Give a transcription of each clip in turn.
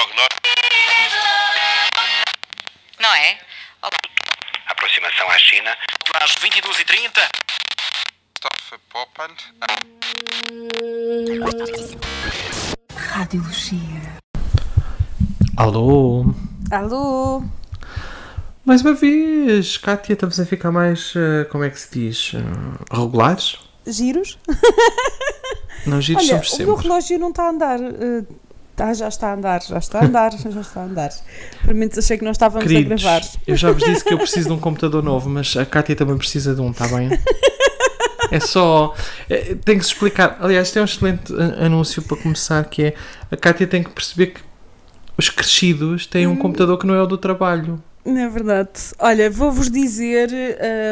prognóstico. Não é? Olá. Aproximação à China. Às 22h30. Stoffe Poppand. Rádio Lucia. Alô? Alô? Mais uma vez, Kátia, estamos a ficar mais, eh, como é que se diz, eh, regulares? Giros? Não, giros Olha, somos o meu sempre. relógio não está a andar. Eh, tá, já está a andar, já está a andar, já está a andar. Por menos achei que não estávamos Queridos, a gravar. eu já vos disse que eu preciso de um computador novo, mas a Kátia também precisa de um, está bem? É só. é, tem que se explicar. Aliás, é um excelente anúncio para começar: que é a Kátia tem que perceber que os crescidos têm Hum. um computador que não é o do trabalho. Não é verdade. Olha, vou-vos dizer,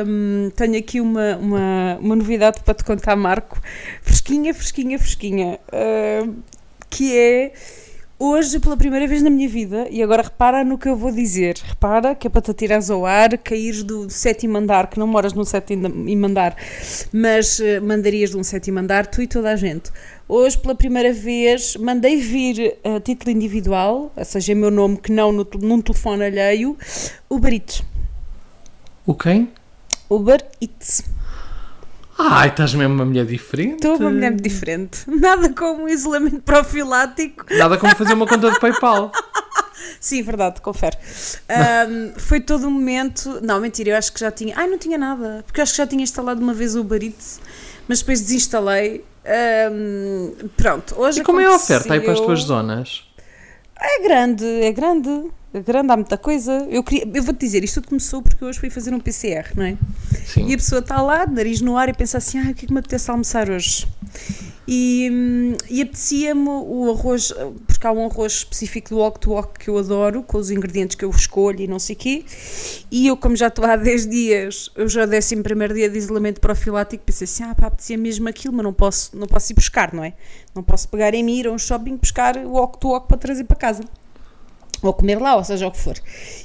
hum, tenho aqui uma, uma, uma novidade para te contar, Marco. Fresquinha, fresquinha, fresquinha. hum, que é hoje, pela primeira vez na minha vida, e agora repara no que eu vou dizer. Repara que é para te atirares ao ar, caíres do sétimo andar, que não moras num sétimo andar, mas eh, mandarias de um sétimo andar, tu e toda a gente. Hoje, pela primeira vez, mandei vir a título individual, ou seja, em meu nome, que não no, num telefone alheio, Uber Eats. O quem? Uber Eats. Ai, estás mesmo uma mulher diferente. Estou uma mulher diferente. Nada como um isolamento profilático. Nada como fazer uma conta de PayPal. Sim, verdade, confere. Ahm, foi todo um momento. Não, mentira, eu acho que já tinha. Ai, não tinha nada. Porque eu acho que já tinha instalado uma vez o Uber Eats, mas depois desinstalei. Ahm, pronto, hoje E como é a oferta aí para as aconteceu- tuas zonas? É grande, é grande. É grande, há muita coisa. Eu, queria, eu vou-te dizer, isto tudo começou porque hoje fui fazer um PCR, não é? Sim. E a pessoa está lá, nariz no ar, e pensa assim: ah, o que é que me apetece almoçar hoje? E, hum, e apetecia-me o arroz, porque há um arroz específico do walk to walk que eu adoro, com os ingredientes que eu escolho e não sei o quê. E eu, como já estou há 10 dias, eu já décimo primeiro dia de isolamento profilático, pensei assim: ah, pá, apetecia mesmo aquilo, mas não posso, não posso ir buscar, não é? Não posso pegar em mim, ir a um shopping buscar o walk to walk para trazer para casa ou comer lá, ou seja, o que for.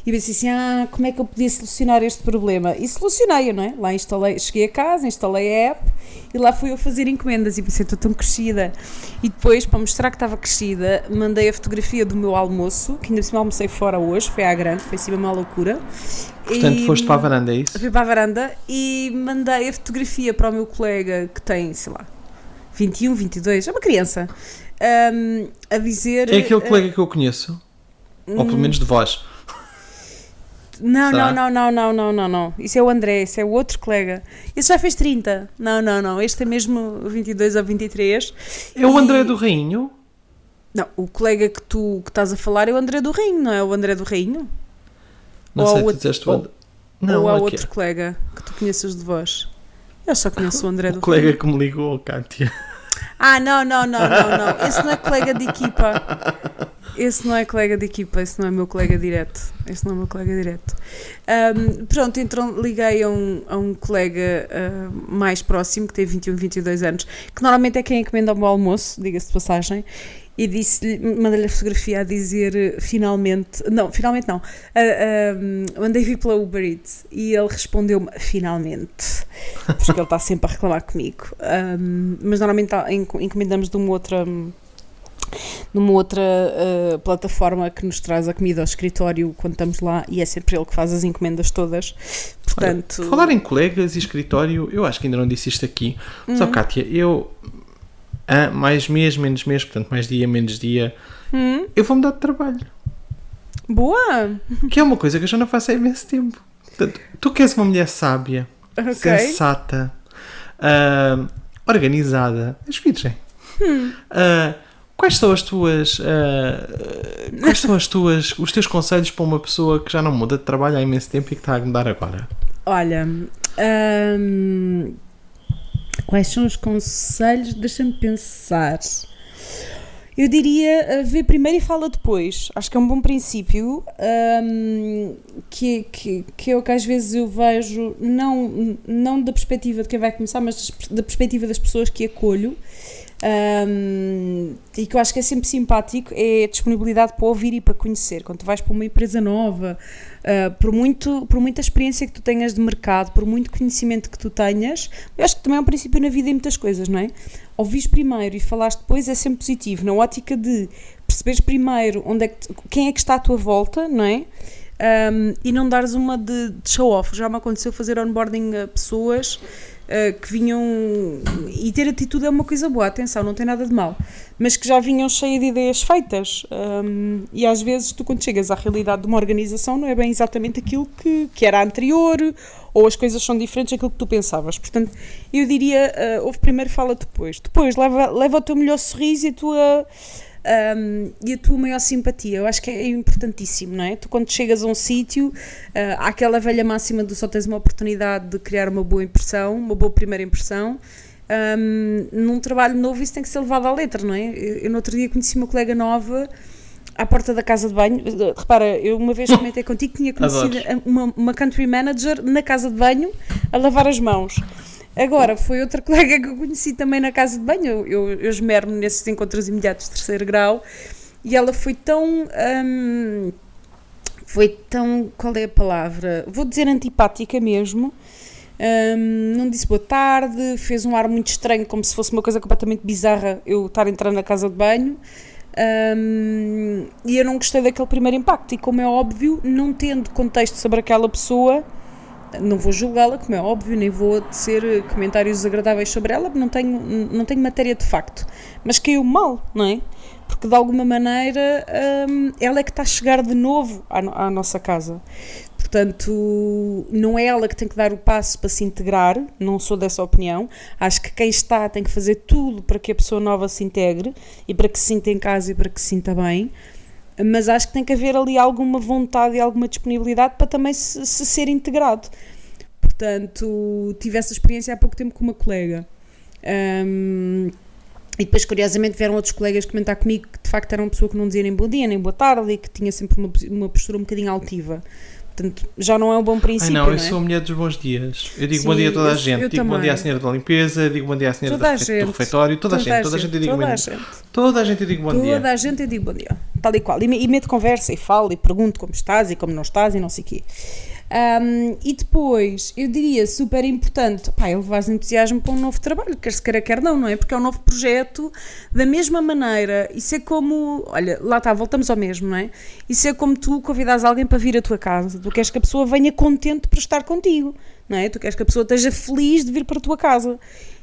E pensei assim, ah, como é que eu podia solucionar este problema? E solucionei-o, não é? Lá instalei, cheguei a casa, instalei a app e lá fui eu fazer encomendas e pensei, estou tão crescida. E depois, para mostrar que estava crescida, mandei a fotografia do meu almoço, que ainda por cima almocei fora hoje, foi à grande, foi assim uma loucura. Portanto, E- foste para a varanda, é isso? Fui para a varanda e mandei a fotografia para o meu colega que tem, sei lá, 21, 22, é uma criança, hum, a dizer... É aquele eh, colega que eu conheço. Ou pelo menos de voz. Não, Será? não, não, não, não, não, não, não. Isso é o André, esse é o outro colega. Esse já fez 30. Não, não, não. Este é mesmo 22 ou 23. É o E- André do Rainho? Não, o colega que tu que estás a falar é o André do Rainho, não é o André do Rainho? Não Ou sei, outro- disseste o André. Não, Ou há aqui- outro colega que tu conheças de voz? Eu só conheço o André do o colega Rainho. que me ligou, Kátia. Ah, não, não, não, não, não. Esse não é colega de equipa. Esse não é colega de equipa, esse não é meu colega direto. Esse não é meu colega direto. Ahm, pronto, então liguei a um, a um colega ah, mais próximo, que tem 21, 22 anos, que normalmente é quem encomenda o meu almoço, diga-se de passagem, e disse-lhe, mandei-lhe a fotografia a dizer finalmente, não, finalmente não, ah, ah, mandei vir pela Uber Eats e ele respondeu-me finalmente, porque ele está sempre a reclamar comigo. Ahm, mas normalmente tá- enco- encomendamos de uma outra numa outra uh, plataforma que nos traz a comida ao escritório quando estamos lá e é sempre ele que faz as encomendas todas. Portanto, Olha, falar em colegas e escritório, eu acho que ainda não disse isto aqui. Só, Kátia, eu. ah, mais mês, menos mês, portanto, mais dia, menos dia. Hum? Eu vou mudar de trabalho. boa! Que é uma coisa que eu já não faço há imenso tempo. Portanto, tu que és uma mulher sábia, Ok. sensata, ah, organizada, és virgem. Hum. Ah, quais são as tuas. ah, quais são as tuas, os teus conselhos para uma pessoa que já não muda de trabalho há imenso tempo e que está a mudar agora? Olha, hum, quais são os conselhos? Deixa-me pensar. Eu diria uh, ver primeiro e fala depois. Acho que é um bom princípio. hum, que, que, que é o que às vezes eu vejo, não, não da perspectiva de quem vai começar, mas da perspectiva das pessoas que acolho. Hum, e que eu acho que é sempre simpático é a disponibilidade para ouvir e para conhecer. Quando tu vais para uma empresa nova, Uh, por, muito, por muita experiência que tu tenhas de mercado, por muito conhecimento que tu tenhas, eu acho que também é um princípio na vida em muitas coisas, não é? Ouvires primeiro e falares depois é sempre positivo, na ótica de perceberes primeiro onde é que, quem é que está à tua volta, não é? Um, e não dares uma de, de show-off. Já me aconteceu fazer onboarding a pessoas uh, que vinham. E ter atitude é uma coisa boa, atenção, não tem nada de mal. Mas que já vinham cheia de ideias feitas. Um, e às vezes, tu, quando chegas à realidade de uma organização, não é bem exatamente aquilo que, que era anterior, ou as coisas são diferentes daquilo que tu pensavas. Portanto, eu diria: uh, ouve primeiro, fala depois. Depois, leva, leva o teu melhor sorriso e a tua um, e a tua maior simpatia. Eu acho que é importantíssimo, não é? Tu, quando chegas a um sítio, uh, há aquela velha máxima de só tens uma oportunidade de criar uma boa impressão, uma boa primeira impressão. Um, num trabalho novo, isso tem que ser levado à letra, não é? Eu, eu no outro dia conheci uma colega nova à porta da casa de banho. Repara, eu uma vez comentei contigo que tinha conhecido uma, uma country manager na casa de banho a lavar as mãos. Agora, foi outra colega que eu conheci também na casa de banho, eu, eu, eu esmero-me nesses encontros imediatos de terceiro grau, e ela foi tão. hum, foi tão. Qual é a palavra? Vou dizer antipática mesmo. Hum, não disse boa tarde, fez um ar muito estranho, como se fosse uma coisa completamente bizarra eu estar entrando na casa de banho. Hum, e eu não gostei daquele primeiro impacto. E como é óbvio, não tendo contexto sobre aquela pessoa, não vou julgá-la, como é óbvio, nem vou tecer comentários desagradáveis sobre ela, não tenho, não tenho matéria de facto. Mas caiu mal, não é? Porque de alguma maneira hum, ela é que está a chegar de novo à, à nossa casa. Portanto, não é ela que tem que dar o passo para se integrar, não sou dessa opinião. Acho que quem está tem que fazer tudo para que a pessoa nova se integre e para que se sinta em casa e para que se sinta bem mas acho que tem que haver ali alguma vontade e alguma disponibilidade para também se, se ser integrado. Portanto, tive essa experiência há pouco tempo com uma colega. Ahm, e depois, curiosamente, vieram outros colegas comentar comigo que de facto era uma pessoa que não dizia nem bom dia, nem boa tarde e que tinha sempre uma, uma postura um bocadinho altiva. Portanto, já não é um bom Ai princípio. não, eu é? sou a mulher dos bons dias. Eu digo Sim, bom dia a toda a gente. eu digo bom também. dia à senhora da limpeza, digo bom dia à senhora Toda da do refeitório, toda, a gente, toda a gente eu digo toda bom a dia. gente. Toda a gente eu digo bom Toda dia. a gente eu digo bom dia, tal e qual. E, e meto conversa e falo e pergunto como estás e como não estás e não sei o quê. Ahm, e depois, eu diria super importante, pá, é levares entusiasmo para um novo trabalho, quer se queira, quer não, não é? Porque é um novo projeto, da mesma maneira, isso é como, olha, lá está, voltamos ao mesmo, não é? Isso é como tu convidares alguém para vir à tua casa, tu queres que a pessoa venha contente para estar contigo, não é? Tu queres que a pessoa esteja feliz de vir para a tua casa.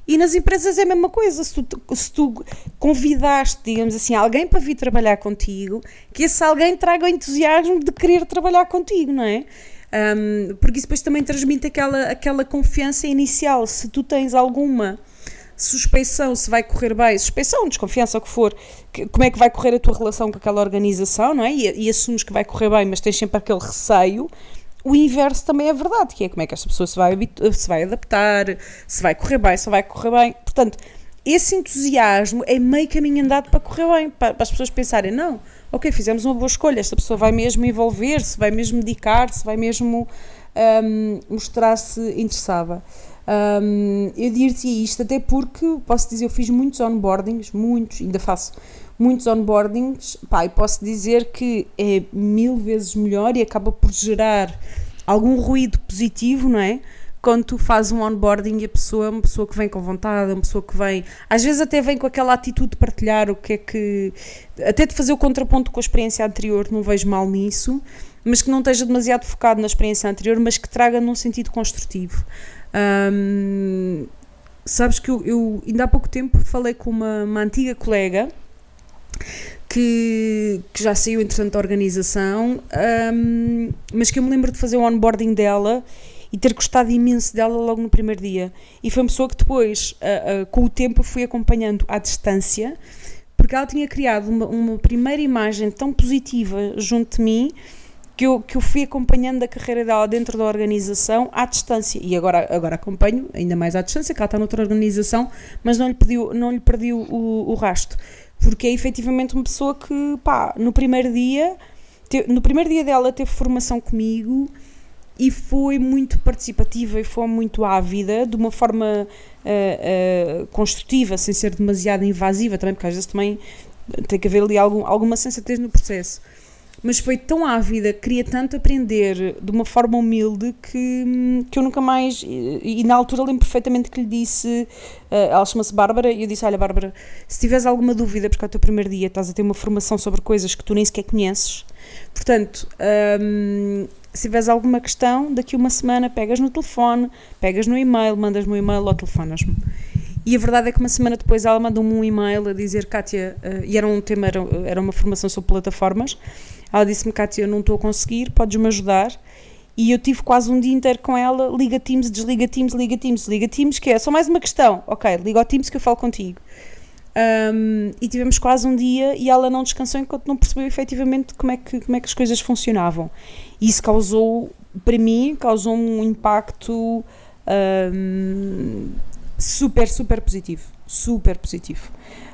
E nas empresas é a mesma coisa. Se tu, se tu convidaste, digamos assim, alguém para vir trabalhar contigo, que esse alguém traga o entusiasmo de querer trabalhar contigo, não é? Um, porque isso depois também transmite aquela, aquela confiança inicial. Se tu tens alguma suspeição se vai correr bem, suspeição, desconfiança, o que for, que- como é que vai correr a tua relação com aquela organização, não é? E, e assumes que vai correr bem, mas tens sempre aquele receio. O inverso também é verdade, que é como é que esta pessoa se vai, se vai adaptar, se vai correr bem, se vai correr bem. Portanto, esse entusiasmo é meio caminho andado para correr bem, para, para as pessoas pensarem, não, ok, fizemos uma boa escolha, esta pessoa vai mesmo envolver-se, vai mesmo dedicar-se, vai mesmo hum, mostrar-se interessada. Hum, eu dir-te isto até porque, posso dizer, eu fiz muitos onboardings, muitos, ainda faço muitos onboardings, pá, e posso dizer que é mil vezes melhor e acaba por gerar algum ruído positivo, não é? Quando tu fazes um onboarding e a pessoa é uma pessoa que vem com vontade, uma pessoa que vem, às vezes até vem com aquela atitude de partilhar o que é que, até de fazer o contraponto com a experiência anterior, não vejo mal nisso, mas que não esteja demasiado focado na experiência anterior, mas que traga num sentido construtivo. Sabes que eu, eu ainda há pouco tempo falei com uma, uma antiga colega que, que já saiu entretanto da organização, hum, mas que eu me lembro de fazer o onboarding dela e ter gostado imenso dela logo no primeiro dia. E foi uma pessoa que depois, ah, ah, com o tempo, fui acompanhando à distância, porque ela tinha criado uma, uma primeira imagem tão positiva junto de mim que eu, que eu fui acompanhando a carreira dela dentro da organização à distância. E agora, agora acompanho ainda mais à distância, que ela está noutra organização, mas não lhe, pediu, não lhe perdi o, o, o rasto. Porque é efetivamente uma pessoa que, pá, no primeiro dia, no primeiro dia dela teve formação comigo e foi muito participativa e foi muito ávida, de uma forma ah, ah, construtiva, sem ser demasiado invasiva também, porque às vezes também tem que haver ali algum, alguma sensatez no processo. mas foi tão ávida, queria tanto aprender de uma forma humilde que, que eu nunca mais. E, e na altura lembro perfeitamente que lhe disse. Uh, ela chama-se Bárbara, e eu disse: Olha, Bárbara, se tiveres alguma dúvida, porque é o teu primeiro dia, estás a ter uma formação sobre coisas que tu nem sequer conheces, portanto. Um, se tiveres alguma questão, daqui uma semana pegas no telefone, pegas no e-mail, mandas-me um e-mail ou telefonas-me. E a verdade é que uma semana depois ela mandou-me um e-mail a dizer, Kátia, uh, e era um tema, era, era uma formação sobre plataformas, ela disse-me, Kátia, eu não estou a conseguir, podes-me ajudar? E eu tive quase um dia inteiro com ela, liga Teams, desliga Teams, liga Teams, liga Teams, que é só mais uma questão. Ok, liga ao Teams que eu falo contigo. Um, e tivemos quase um dia e ela não descansou enquanto não percebeu efetivamente como é que, como é que as coisas funcionavam. E isso causou, para mim, causou um impacto um, super, super positivo. Super positivo.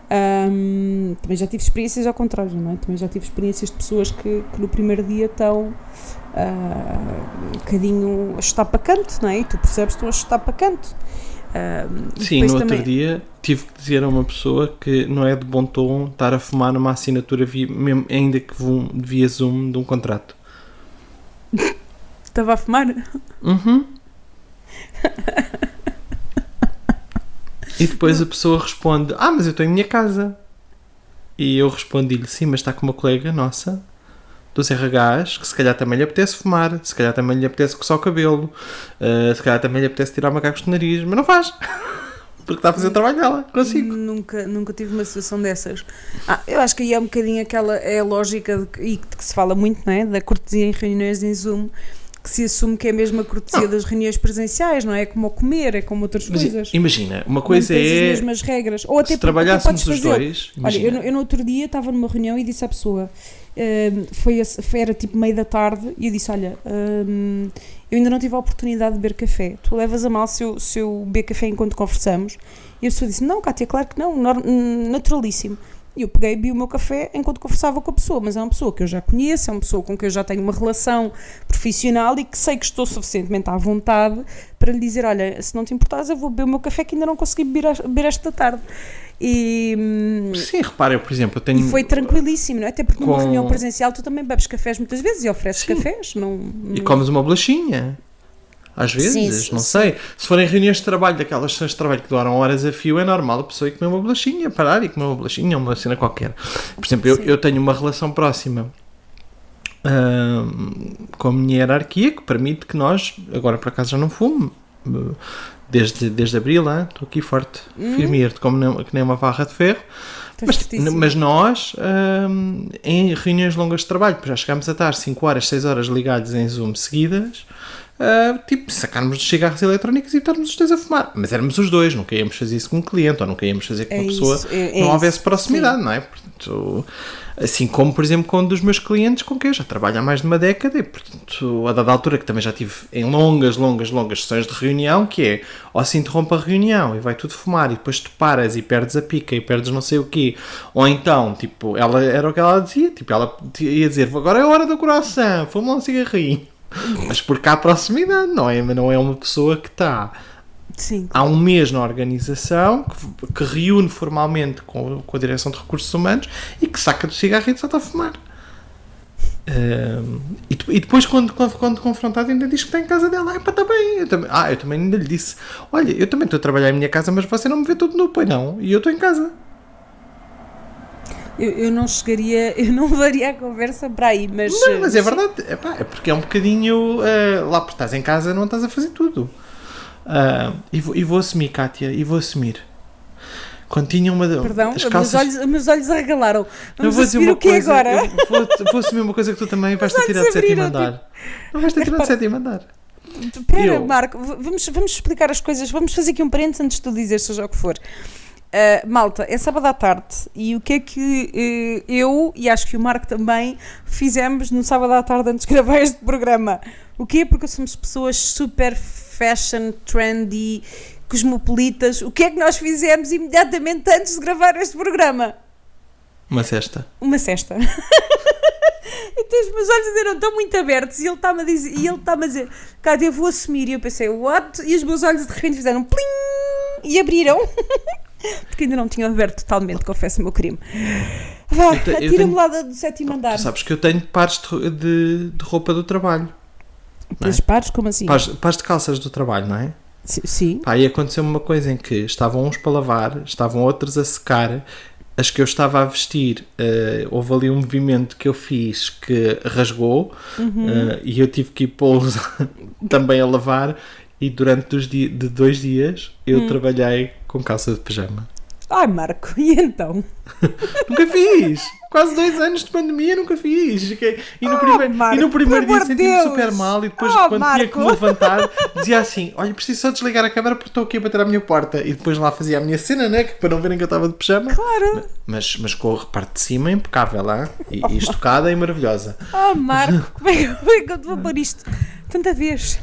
Um, também já tive experiências ao contrário, não é? Também já tive experiências de pessoas que, que no primeiro dia estão uh, um bocadinho a chutar para canto, não é? E tu percebes que estão a chutar para canto. Sim, no também... outro dia tive que dizer a uma pessoa que não é de bom tom estar a fumar numa assinatura via, mesmo, ainda que via Zoom de um contrato. Estava a fumar? Uhum. E depois a pessoa responde: Ah, mas eu estou em minha casa. E eu respondi-lhe: Sim, mas está com uma colega nossa dos RHs que se calhar também lhe apetece fumar, se calhar também lhe apetece coçar o cabelo, uh, se calhar também lhe apetece tirar macacos do nariz, mas não faz. Porque está a fazer o trabalho dela, consigo. Nunca, nunca tive uma situação dessas. Ah, eu acho que aí é um bocadinho aquela é a lógica de, e que se fala muito, não é? Da cortesia em reuniões em Zoom que se assume que é mesmo a cortesia não. das reuniões presenciais, não é? É como comer, é como outras Mas coisas. Imagina, uma coisa é. as mesmas regras. Ou até se trabalhássemos os dois. Olha, eu, eu, no outro dia estava numa reunião e disse à pessoa. Foi, foi, era tipo meio da tarde e eu disse: Olha, uh, eu ainda não tive a oportunidade de beber café. Tu levas a mal se eu, se eu beber café enquanto conversamos? E a pessoa disse: Não, Cátia, claro que não, naturalíssimo. E eu peguei e vi o meu café enquanto conversava com a pessoa, mas é uma pessoa que eu já conheço, é uma pessoa com quem eu já tenho uma relação profissional e que sei que estou suficientemente à vontade para lhe dizer: Olha, se não te importares, eu vou beber o meu café que ainda não consegui beber, beber esta tarde. E, hum, Sim, repara, eu, por exemplo, eu tenho. E foi tranquilíssimo, não é? Até porque numa com... reunião presencial tu também bebes cafés muitas vezes e ofereces Sim. cafés. Não, não... E comes uma bolachinha. Às vezes, sim, não sim. sei. Se forem reuniões de trabalho, daquelas sessões de trabalho que duram horas a fio, é normal a pessoa ir comer uma bolachinha, parar e comer uma bolachinha, uma cena qualquer. Por exemplo, eu, eu, tenho uma relação próxima com a minha hierarquia que permite que nós, agora por acaso já não fumo, desde, desde abril, estou aqui forte, hum. firme como nem, que nem uma barra de ferro. Mas, mas, nós, em reuniões longas de trabalho, já chegámos a estar 5 horas, 6 horas ligados em Zoom seguidas, uh, tipo, sacarmos os cigarros eletrónicos e estarmos os dois a fumar. Mas éramos os dois, nunca íamos fazer isso com um cliente ou nunca íamos fazer com é uma pessoa isso, é, é não houvesse proximidade, Sim. não é? Portanto, assim como, por exemplo, com um dos meus clientes com quem eu já trabalho há mais de uma década e, portanto, a dada altura que também já tive em longas, longas, longas sessões de reunião, que é, ou se interrompe a reunião e vai tudo fumar e depois tu paras e perdes a pica e perdes não sei o quê, ou então, tipo, ela era o que ela dizia, tipo, ela ia dizer, agora é a hora do coração, fuma um cigarrinho. Mas porque há proximidade, não é? Mas não é uma pessoa que está Sim, claro. há um mês na organização que, que reúne formalmente com, com, a direção de recursos humanos e que saca do cigarro e só está a fumar. Um, e, e, depois, quando, quando, confrontado, ainda diz que está em casa dela. Ah, está bem. Eu também, ah, eu também ainda lhe disse: Olha, eu também estou a trabalhar em minha casa, mas você não me vê tudo no pai, não. E eu estou em casa eu, eu não chegaria, eu não levaria a conversa para aí, mas. Não, mas é verdade, é porque é um bocadinho. Uh, lá porque estás em casa, não estás a fazer tudo. Uh, e, vou, e vou assumir, Kátia, e vou assumir. Quando tinha uma. Perdão, as calças... meus, olhos, meus olhos arregalaram. Vamos vou uma o que coisa, agora? Vou, vou, assumir uma coisa que tu também vais ter tirado de sétimo andar. Não vais ter tirado de sétimo andar. Espera, Marco, vamos, vamos explicar as coisas. Vamos fazer aqui um parênteses antes de tu dizer, seja o que for. Uh, malta, é sábado à tarde e o que é que uh, eu e acho que o Marco também fizemos no sábado à tarde antes de gravar este programa? O que é? Porque somos pessoas super fashion, trendy, cosmopolitas. O que é que nós fizemos imediatamente antes de gravar este programa? Uma cesta. Uma cesta. então os meus olhos eram tão muito abertos e ele está-me a dizer, e ele está-me a dizer, Cátia, eu vou assumir. E eu pensei, what? E os meus olhos de repente fizeram plim e abriram. Porque ainda não tinha aberto totalmente, confesso o meu crime. Vá, atira-me lá do sétimo andar. Tu sabes que eu tenho pares de- de roupa do trabalho. Pelos pares, como assim? Pares, pares de calças do trabalho, não é? Si- Sim. Pá, e aconteceu-me uma coisa em que estavam uns para lavar, estavam outros a secar. As que eu estava a vestir, eh, houve ali um movimento que eu fiz que rasgou Uhum. eh, e eu tive que ir pô-los também a lavar. E durante os di- de dois dias eu Hum. trabalhei com calça de pijama. Ai, Marco, e então? Nunca fiz! Quase dois anos de pandemia nunca fiz. E no, Oh, primeiro, Marco, e no primeiro dia senti-me super mal e depois Oh, quando tinha que me Marco! levantar dizia assim, olha preciso só desligar a câmera porque estou aqui a bater à minha porta e depois lá fazia a minha cena, né? que para não verem que eu estava de pijama. Claro. Mas, mas com a parte de cima impecável, lá e, e estocada e maravilhosa. Oh, Marco, é, como é que eu te vou pôr isto? Tanta vez.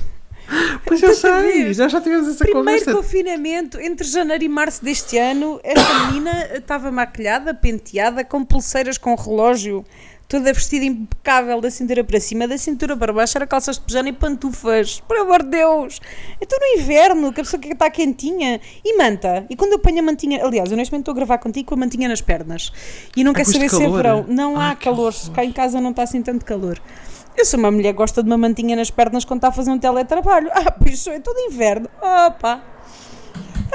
Pois eu Tanta sei, já já tivemos essa Primeiro conversa. confinamento, entre janeiro e março deste ano, esta menina estava maquilhada, penteada, com pulseiras com relógio, toda vestida impecável da cintura para cima, da cintura para baixo, era calças de pijama e pantufas. Por amor de Deus! Então no inverno, que a pessoa que está quentinha, e manta. E quando eu ponho a mantinha, aliás, eu neste momento estou a gravar contigo com a mantinha nas pernas. E não quer com este saber se é calor? verão. Não Ai, há que calor, cá em casa não está assim tanto calor. Eu sou uma mulher que gosta de uma mantinha nas pernas quando está a fazer um teletrabalho. Ah, pois sou, é todo inverno. Opa!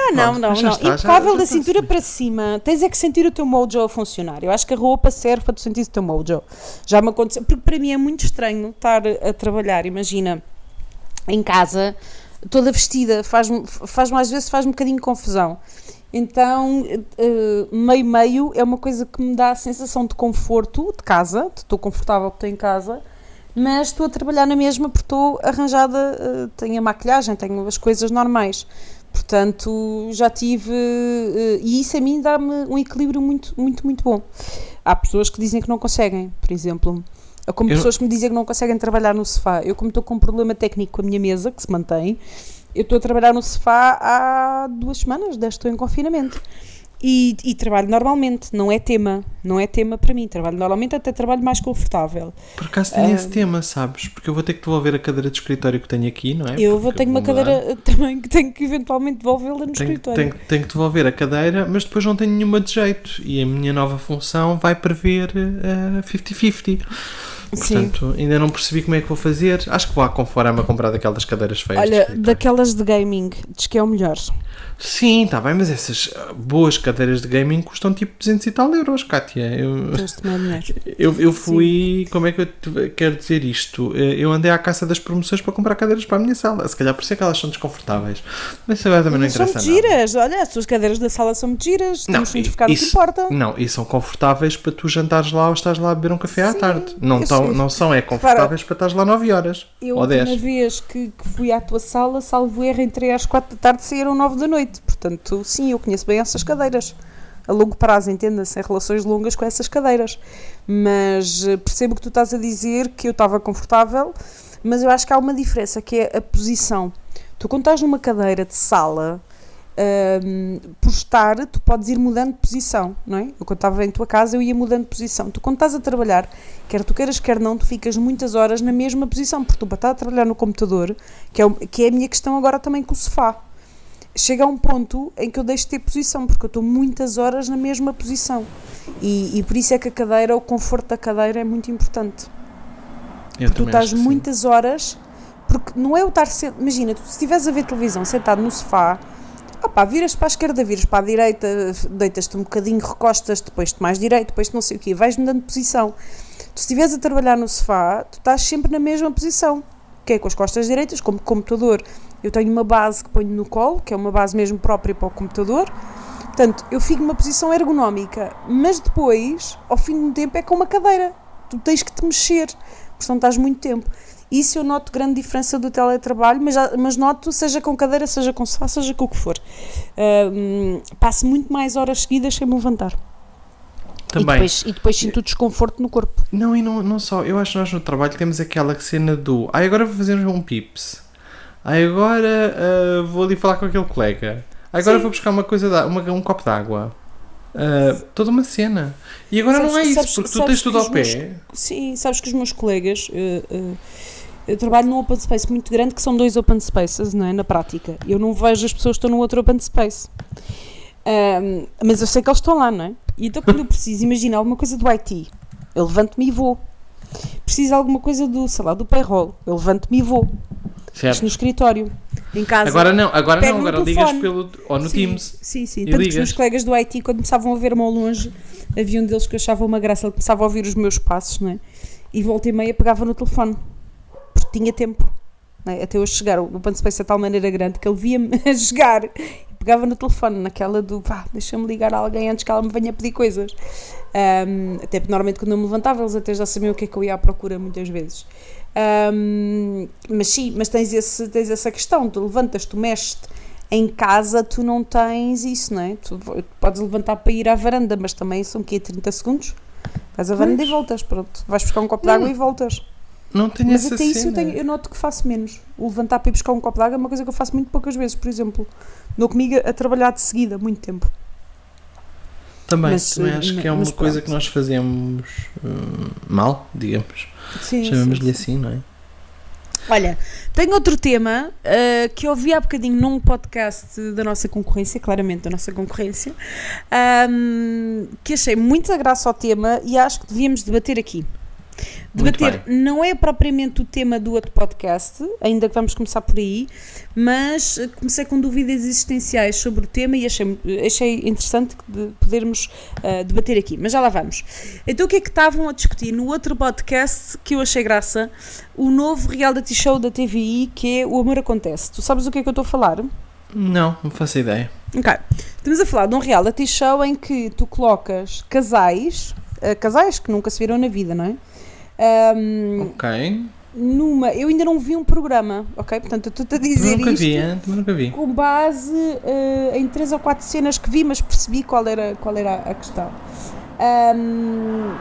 Ah, não, Pronto, não, já não. está, já- Impecável já da está cintura para cima. Tens é que sentir o teu mojo a funcionar. Eu acho que a roupa serve para tu sentir o teu mojo. Já me aconteceu. Porque para mim é muito estranho estar a trabalhar. Imagina, em casa, toda vestida. Faz-me, faz às vezes faz um bocadinho de confusão. Então, eh, meio-meio é uma coisa que me dá a sensação de conforto de casa. Estou confortável porque estou em casa. Mas estou a trabalhar na mesma porque estou arranjada, eh, tenho a maquilhagem, tenho as coisas normais. Portanto, já tive. eh, e isso a mim dá-me um equilíbrio muito, muito, muito bom. Há pessoas que dizem que não conseguem, por exemplo. Ou como Eu- pessoas que me dizem que não conseguem trabalhar no sofá. Eu, como estou com um problema técnico com a minha mesa, que se mantém, eu estou a trabalhar no sofá há duas semanas, desde que estou em confinamento. E, e trabalho normalmente, não é tema, não é tema para mim. Trabalho normalmente, até trabalho mais confortável. Por acaso tenho esse tema, sabes? Porque eu vou ter que devolver a cadeira de escritório que tenho aqui, não é? Eu vou tenho uma cadeira também que tenho que eventualmente devolvê-la no Tenho, escritório. tenho, tenho que devolver a cadeira, mas depois não tenho nenhuma de jeito. E a minha nova função vai prever eh, 50-50. Sim. Portanto, ainda não percebi como é que vou fazer. Acho que vou à Conforama comprar daquelas cadeiras feias. Olha, daquelas de gaming, diz que é o melhor. Sim, está bem, mas essas boas cadeiras de gaming custam tipo 200 e tal euros, Kátia. Eu, dinheiro. eu, eu fui. Como é que eu te- quero dizer isto? Eh, Eu andei à caça das promoções para comprar cadeiras para a minha sala. Se calhar por isso é que elas são desconfortáveis. Mas isso agora também não Mas são interessa nada. giras. Olha, as tuas cadeiras da sala são muito giras. Temos de e- ficar no que isso- importa. Não, e são confortáveis para tu jantares lá ou estás lá a beber um café à Sim, tarde. Não, eu sei. não são, é confortáveis para estás lá 9 horas Eu, ou a última 10. vez que, que fui à tua sala, salvo erro, entrei às 4 da tarde e saíram 9 da noite. Portanto, sim, eu conheço bem essas cadeiras. A longo prazo, entenda-se, em relações longas com essas cadeiras. Mas eh, percebo que tu estás a dizer que eu estava confortável, mas eu acho que há uma diferença, que é a posição. Tu, quando estás numa cadeira de sala, hum, por estar, tu podes ir mudando de posição, não é? Eu, quando estava em tua casa, eu ia mudando de posição. Tu, quando estás a trabalhar, quer tu queiras, quer não, tu ficas muitas horas na mesma posição, porque tu, estar a trabalhar no computador, que é, o- que é a minha questão agora também com o sofá, chega a um ponto em que eu deixo de ter posição, porque eu estou muitas horas na mesma posição. E, e por isso é que a cadeira, o conforto da cadeira é muito importante. Eu Tu também estás que sim. muitas horas, porque não é o estar sentado. Imagina, tu, se estiveres a ver televisão sentado no sofá, opá, viras para a esquerda, viras para a direita, deitas-te um bocadinho, recostas, depois-te mais direito, depois não sei o quê, vais mudando de posição. Tu, estiveres a trabalhar no sofá, tu estás sempre na mesma posição, que é com as costas direitas, como computador. Eu tenho uma base que ponho no colo, que é uma base mesmo própria para o computador. Portanto, eu fico numa posição ergonómica, mas depois, ao fim de um tempo, é com uma cadeira. Tu tens que te mexer, porque senão estás muito tempo. Isso eu noto grande diferença do teletrabalho, mas, mas noto, seja com cadeira, seja com sofá, seja com o que for. Ahm, passo muito mais horas seguidas sem me levantar. E Também. depois, e depois sinto o desconforto no corpo. Não, e não, não só. Eu acho que nós no trabalho temos aquela cena do. Ah, agora vou fazer um pips. Ah, agora ah, vou ali falar com aquele colega. Ah, agora Sim. vou buscar uma coisa, de, uma, um copo de água. Ah, toda uma cena. E agora Sabes- não é isso, sabes- porque tu tens tudo ao pé. meus- Sim, sabes que os meus colegas. eh, eh, eu trabalho num open space muito grande, que são dois open spaces, não é? Na prática. Eu não vejo as pessoas que estão no outro open space. Ahm, mas eu sei que eles estão lá, não é? E então quando eu preciso imaginar alguma coisa do IT, eu levanto-me e vou. Preciso de alguma coisa do, sei lá, do payroll, eu levanto-me e vou. Certo. no escritório, em casa. Agora não, agora não, agora ligas pelo. ou no sim, Teams. Sim, sim. Tanto que os ligas. meus colegas do IT, quando começavam a ver-me ao longe, havia um deles que achava uma graça, ele começava a ouvir os meus passos, não é? E volta e meia pegava no telefone, tinha tempo. não é? Até hoje chegar, o Open Space é de tal maneira grande que ele via-me a jogar e pegava no telefone, naquela do vá, deixa-me ligar a alguém antes que ela me venha pedir coisas. Ahm, até porque normalmente quando eu me levantava, eles até já sabiam o que é que eu ia à procura muitas vezes. Ahm, mas sim, mas tens, esse, tens essa questão, tu levantas, tu mexes em casa, tu não tens isso, não é? Tu podes levantar para ir à varanda, mas também são o quê? 30 segundos? Vais à varanda e voltas, pronto. Vais buscar um copo de água e voltas. Não tenho Mas essa até isso eu, tenho- eu noto que faço menos. O levantar para ir buscar um copo de água é uma coisa que eu faço muito poucas vezes, por exemplo. Dou comigo a trabalhar de seguida, muito tempo. Também, Mas, também eh, acho que é uma mas coisa pronto. que nós fazemos hum, mal, digamos. Sim, Chamamos-lhe assim, não é? Olha, tenho outro tema uh, que eu ouvi há bocadinho num podcast da nossa concorrência, claramente da nossa concorrência, um, que achei muita graça ao tema e acho que devíamos debater aqui. Debater não é propriamente o tema do outro podcast, ainda que vamos começar por aí, mas uh, comecei com dúvidas existenciais sobre o tema e achei, achei interessante de podermos uh, debater aqui. Mas já lá vamos. Então, o que é que estavam a discutir no outro podcast que eu achei graça? O novo reality show da TVI que é O Amor Acontece. Tu sabes o que é que eu estou a falar? Não, não faço ideia. Ok. Estamos a falar de um reality show em que tu colocas casais, uh, casais que nunca se viram na vida, não é? Um, Ok. numa. Eu ainda não vi um programa, ok? Portanto, eu estou-te a dizer Nunca isto vi, hein? Nunca vi. com base eh, em três ou quatro cenas que vi, mas percebi qual era, qual era a questão. Ahm,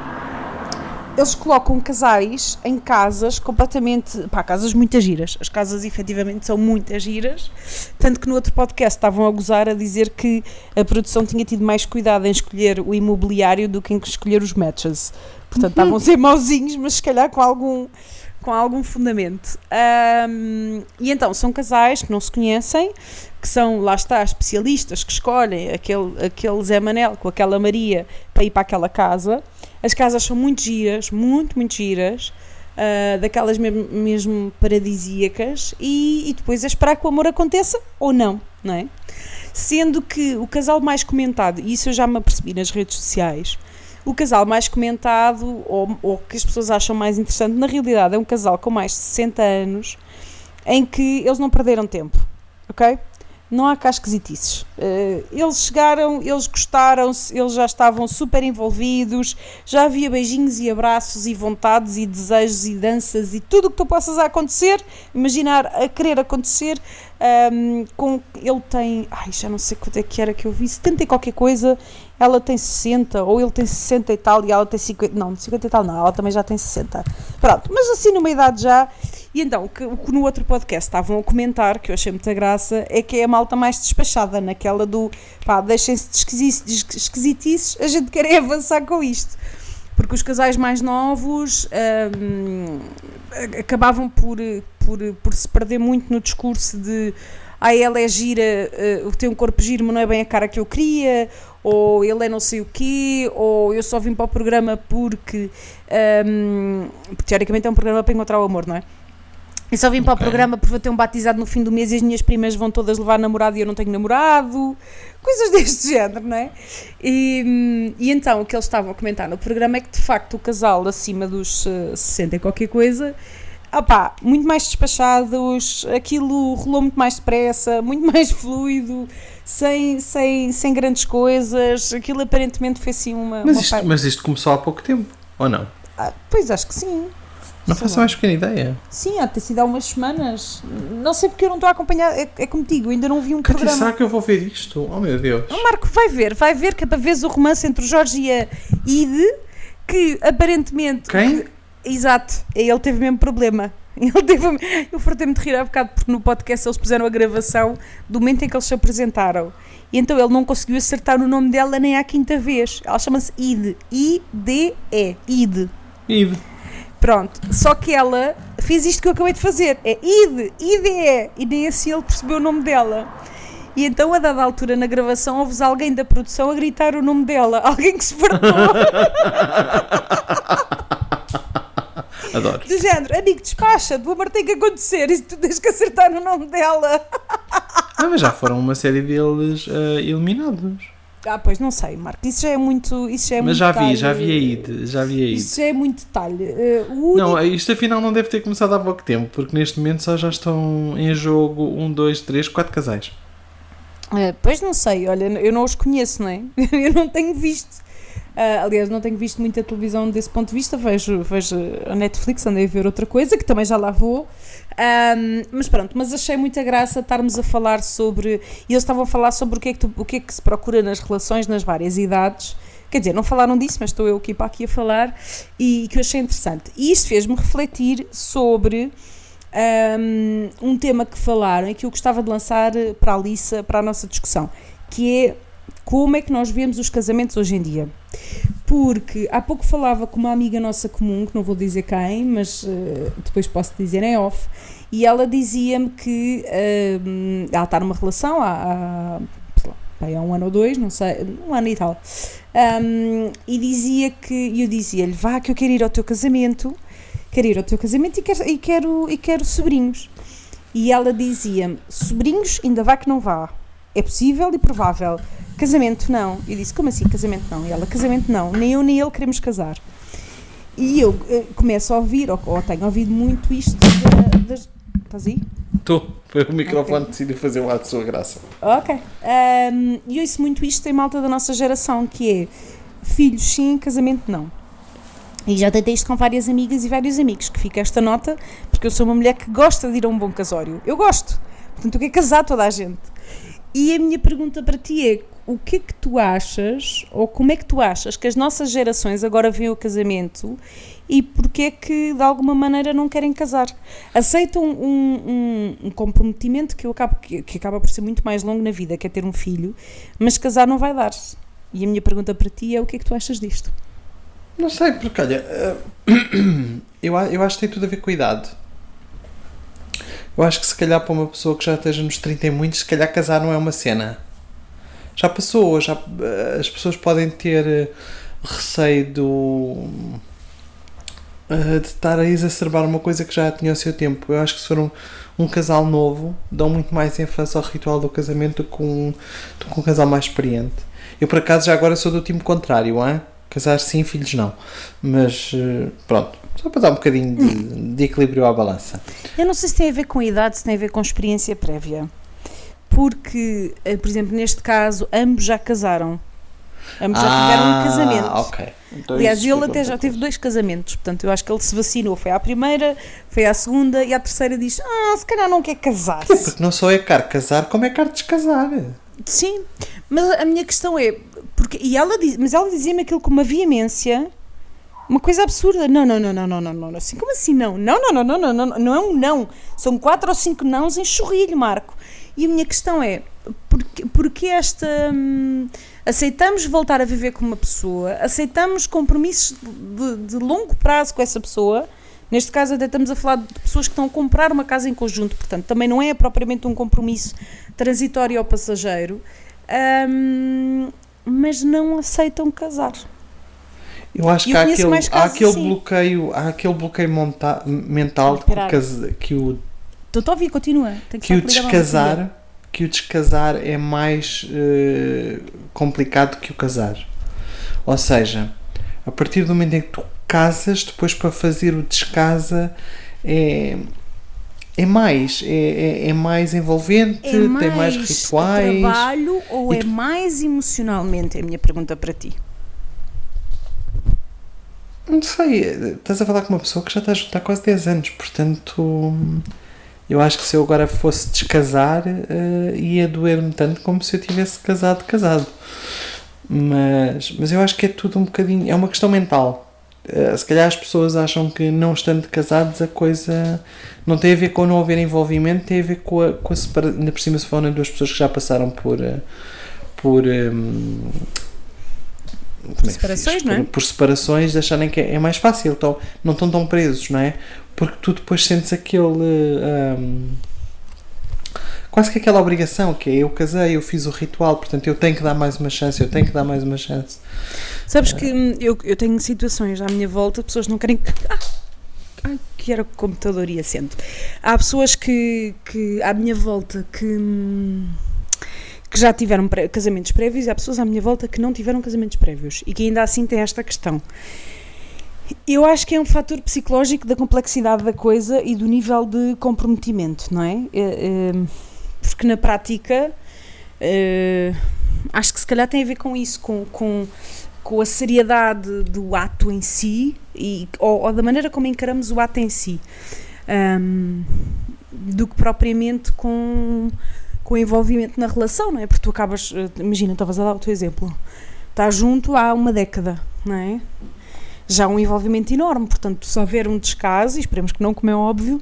eles colocam casais em casas completamente. pá, casas muito giras. As casas efetivamente são muito giras. Tanto que no outro podcast estavam a gozar a dizer que a produção tinha tido mais cuidado em escolher o imobiliário do que em escolher os matches. Portanto, estavam a ser mauzinhos, mas se calhar com algum, com algum fundamento. Ahm, e então, são casais que não se conhecem, que são, lá está, especialistas que escolhem aquele, aquele Zé Manel com aquela Maria para ir para aquela casa. As casas são muito giras, muito, muito giras, ah, daquelas mesmo, mesmo paradisíacas, e, e depois é esperar que o amor aconteça ou não, não é? Sendo que o casal mais comentado, e isso eu já me apercebi nas redes sociais, o casal mais comentado, ou, ou que as pessoas acham mais interessante, na realidade é um casal com mais de 60 anos, em que eles não perderam tempo, ok? Não há cá esquisitices. Eh, eles chegaram, eles gostaram-se, eles já estavam super envolvidos, já havia beijinhos e abraços e vontades e desejos e danças e tudo o que tu possas acontecer, imaginar a querer acontecer. Ahm, com ele tem, ai, já não sei quanto é que era que eu vi, 70 e qualquer coisa, ela tem 60, ou ele tem 60 e tal, e ela tem 50, não, 50 e tal não, ela também já tem 60. Pronto, mas assim numa idade já. E então, o que, que no outro podcast estavam a comentar, que eu achei muita graça, é que é a malta mais despachada, naquela do pá, deixem-se de esquisitices, a gente quer é avançar com isto. Porque os casais mais novos hum, acabavam por, por, por se perder muito no discurso de ah, ela é gira, eh, tem um corpo giro, mas não é bem a cara que eu queria, ou ele é não sei o quê, ou eu só vim para o programa porque, hum, porque teoricamente é um programa para encontrar o amor, não é? Eu só vim para o programa porque vou ter um batizado no fim do mês e as minhas primas vão todas levar namorado e eu não tenho namorado, coisas deste género, não é? E, hum, e então o que eles estavam a comentar no programa é que de facto o casal acima dos eh, 60 e qualquer coisa, opá, muito mais despachados, aquilo rolou muito mais depressa, muito mais fluido, sem, sem, sem grandes coisas, aquilo aparentemente foi assim uma. Mas uma isto, pa- mas isto começou há pouco tempo, ou não? Ah, pois acho que sim. Não faço mais pequena ideia. Sim, há de ter sido há umas semanas. Não sei porque eu não estou a acompanhar. É, é contigo, ainda não vi um Cátia, programa. será que eu vou ver isto? Oh meu Deus. Oh, Marco, vai ver, vai ver que é veres o romance entre o Jorge e a Ide, que aparentemente. Quem? Exato, ele teve mesmo problema. Ele teve, eu fartei-me de rir há bocado porque no podcast eles puseram a gravação do momento em que eles se apresentaram. E então ele não conseguiu acertar o nome dela nem à quinta vez. Ela chama-se Ide. I-D-E. Ide. Ide. Pronto, só que ela fez isto que eu acabei de fazer, é IDE, IDE, e nem assim ele percebeu o nome dela. E então, a dada altura na gravação, ouves alguém da produção a gritar o nome dela. Alguém que se fartou. Adoro. Do género, amigo, despacha, do amor tem que acontecer e tu tens que acertar o nome dela. Ah, mas já foram uma série deles eh, eliminados. Ah, pois não sei, Marco, isso já é muito. Isso já é Mas já vi, detalhe. já vi aí, de- já vi aí. Isso já é muito detalhe. Eh, o único- Não, isto afinal não deve ter começado há pouco tempo, porque neste momento só já estão em jogo um, dois, três, quatro casais. Eh, pois não sei, olha, eu não os conheço, não é? Eu não tenho visto. Ah, aliás, não tenho visto muita televisão desse ponto de vista. Vejo, vejo a Netflix, andei a ver outra coisa, que também já lá vou. Ahm, mas pronto, mas achei muita graça estarmos a falar sobre. E eles estavam a falar sobre o que, é que tu- o que é que se procura nas relações nas várias idades. Quer dizer, não falaram disso, mas estou eu aqui para aqui a falar e que eu achei interessante. E isto fez-me refletir sobre um, um tema que falaram e que eu gostava de lançar para a Alissa, para a nossa discussão, que é como é que nós vemos os casamentos hoje em dia. Porque há pouco falava com uma amiga nossa comum, que não vou dizer quem, mas eh, depois posso dizer em off, e ela dizia-me que hum, ela está numa relação há, há, bem, há um ano ou dois, não sei, um ano e tal, Hum, e dizia que, eu dizia-lhe, vá que eu quero ir ao teu casamento, quero ir ao teu casamento e quero, e quero, e quero sobrinhos. E ela dizia-me: sobrinhos, ainda vá que não vá. É possível e provável. Casamento, não. Eu disse: como assim casamento, não? E ela: casamento, não. Nem eu nem ele queremos casar. E eu eh, começo a ouvir, ou, ou tenho ouvido muito isto da- das. Estás aí? Estou. Foi o microfone que decidiu fazer um ato de sua graça. Ok. Um, e ouço muito isto em malta da nossa geração, que é filhos sim, casamento não. E já tentei isto com várias amigas e vários amigos, que fica esta nota, porque eu sou uma mulher que gosta de ir a um bom casório. Eu gosto. Portanto, eu quero casar toda a gente. E a minha pergunta para ti é: o que é que tu achas, ou como é que tu achas que as nossas gerações agora veem o casamento e porque é que de alguma maneira não querem casar? Aceitam um, um- um comprometimento que, eu acabo, que, que acaba por ser muito mais longo na vida, que é ter um filho, mas casar não vai dar. E a minha pergunta para ti é: o que é que tu achas disto? Não sei, porque olha, eh, eu, eu acho que tem tudo a ver com a idade. Eu acho que se calhar para uma pessoa que já esteja nos 30 e muitos, se calhar casar não é uma cena. Já passou, já, eh, as pessoas podem ter eh, receio do, eh, de estar a exacerbar uma coisa que já tinha o seu tempo. Eu acho que se for um, um casal novo, dão muito mais ênfase ao ritual do casamento do que um, do que um casal mais experiente. Eu, por acaso, já agora sou do time contrário, hein? Casar sim, filhos não. Mas, pronto, só para dar um bocadinho de, de equilíbrio à balança. Eu não sei se tem a ver com idade, se tem a ver com experiência prévia. Porque, eh, por exemplo, neste caso, ambos já casaram. Ambos já tiveram um casamento. Ah, ok. Então Aliás, ele até já teve dois casamentos, portanto, eu acho que ele se vacinou. Foi à primeira, foi à segunda e à terceira diz: Ah, se calhar não quer casar. Porque não só é caro casar, como é caro descasar. Sim, mas a minha questão é: porque, e ela diz, mas ela dizia-me aquilo com uma veemência, uma coisa absurda. Não, não, não, não, não, não, não. Assim, como assim não? Não, não, não, não, não, não, não é um não. São quatro ou cinco nãos em chorrilho, Marco. E a minha questão é: porque, porque esta. hum, aceitamos voltar a viver com uma pessoa, aceitamos compromissos de, de longo prazo com essa pessoa. Neste caso, até estamos a falar de pessoas que estão a comprar uma casa em conjunto, portanto, também não é propriamente um compromisso transitório ao passageiro, hum, mas não aceitam casar. Eu acho Eu que há aquele, mais há aquele assim. bloqueio, há aquele bloqueio monta- mental que o, que Estou a ouvir, continua. Tem que o descasar que o descasar é mais eh, complicado que o casar ou seja a partir do momento em que tu casas depois para fazer o descasa é é mais é, é, é mais envolvente É tem mais mais rituais trabalho ou E é mais emocionalmente? É a minha pergunta para ti. Não sei estás a falar com uma pessoa que já está a juntar quase 10 anos portanto eu acho que se eu agora fosse descasar eh, ia doer-me tanto como se eu tivesse casado casado. Mas, mas eu acho que é tudo um bocadinho é uma questão mental. Eh, se calhar as pessoas acham que não estando casados a coisa não tem a ver com não haver envolvimento tem a ver com a, com a separa... ainda por cima se foram duas pessoas que já passaram por eh, por hum, como é separações, não é? Por, por separações acharem que é, é mais fácil então, não estão tão presos não é porque tu depois sentes aquele hum, quase que aquela obrigação que é eu casei, eu fiz o ritual, portanto eu tenho que dar mais uma chance, eu tenho que dar mais uma chance. Sabes que hum, eu, eu tenho situações à minha volta, pessoas não querem. Ah! Ai, que era o computador e assento. Há pessoas que, que à minha volta que, hum, que já tiveram casamentos prévios e há pessoas à minha volta que não tiveram casamentos prévios e que ainda assim têm esta questão. Eu acho que é um fator psicológico da complexidade da coisa e do nível de comprometimento, não é? É, é, Porque na prática é, acho que se calhar tem a ver com isso, com, com, com a seriedade do ato em si e, ou, ou da maneira como encaramos o ato em si, Ahm, do que propriamente com, com envolvimento na relação, não é? Porque tu acabas, eh, imagina, estavas a dar o teu exemplo, estás junto há uma década, não é? Já um envolvimento enorme, portanto, se houver um descaso, e esperemos que não, como é óbvio,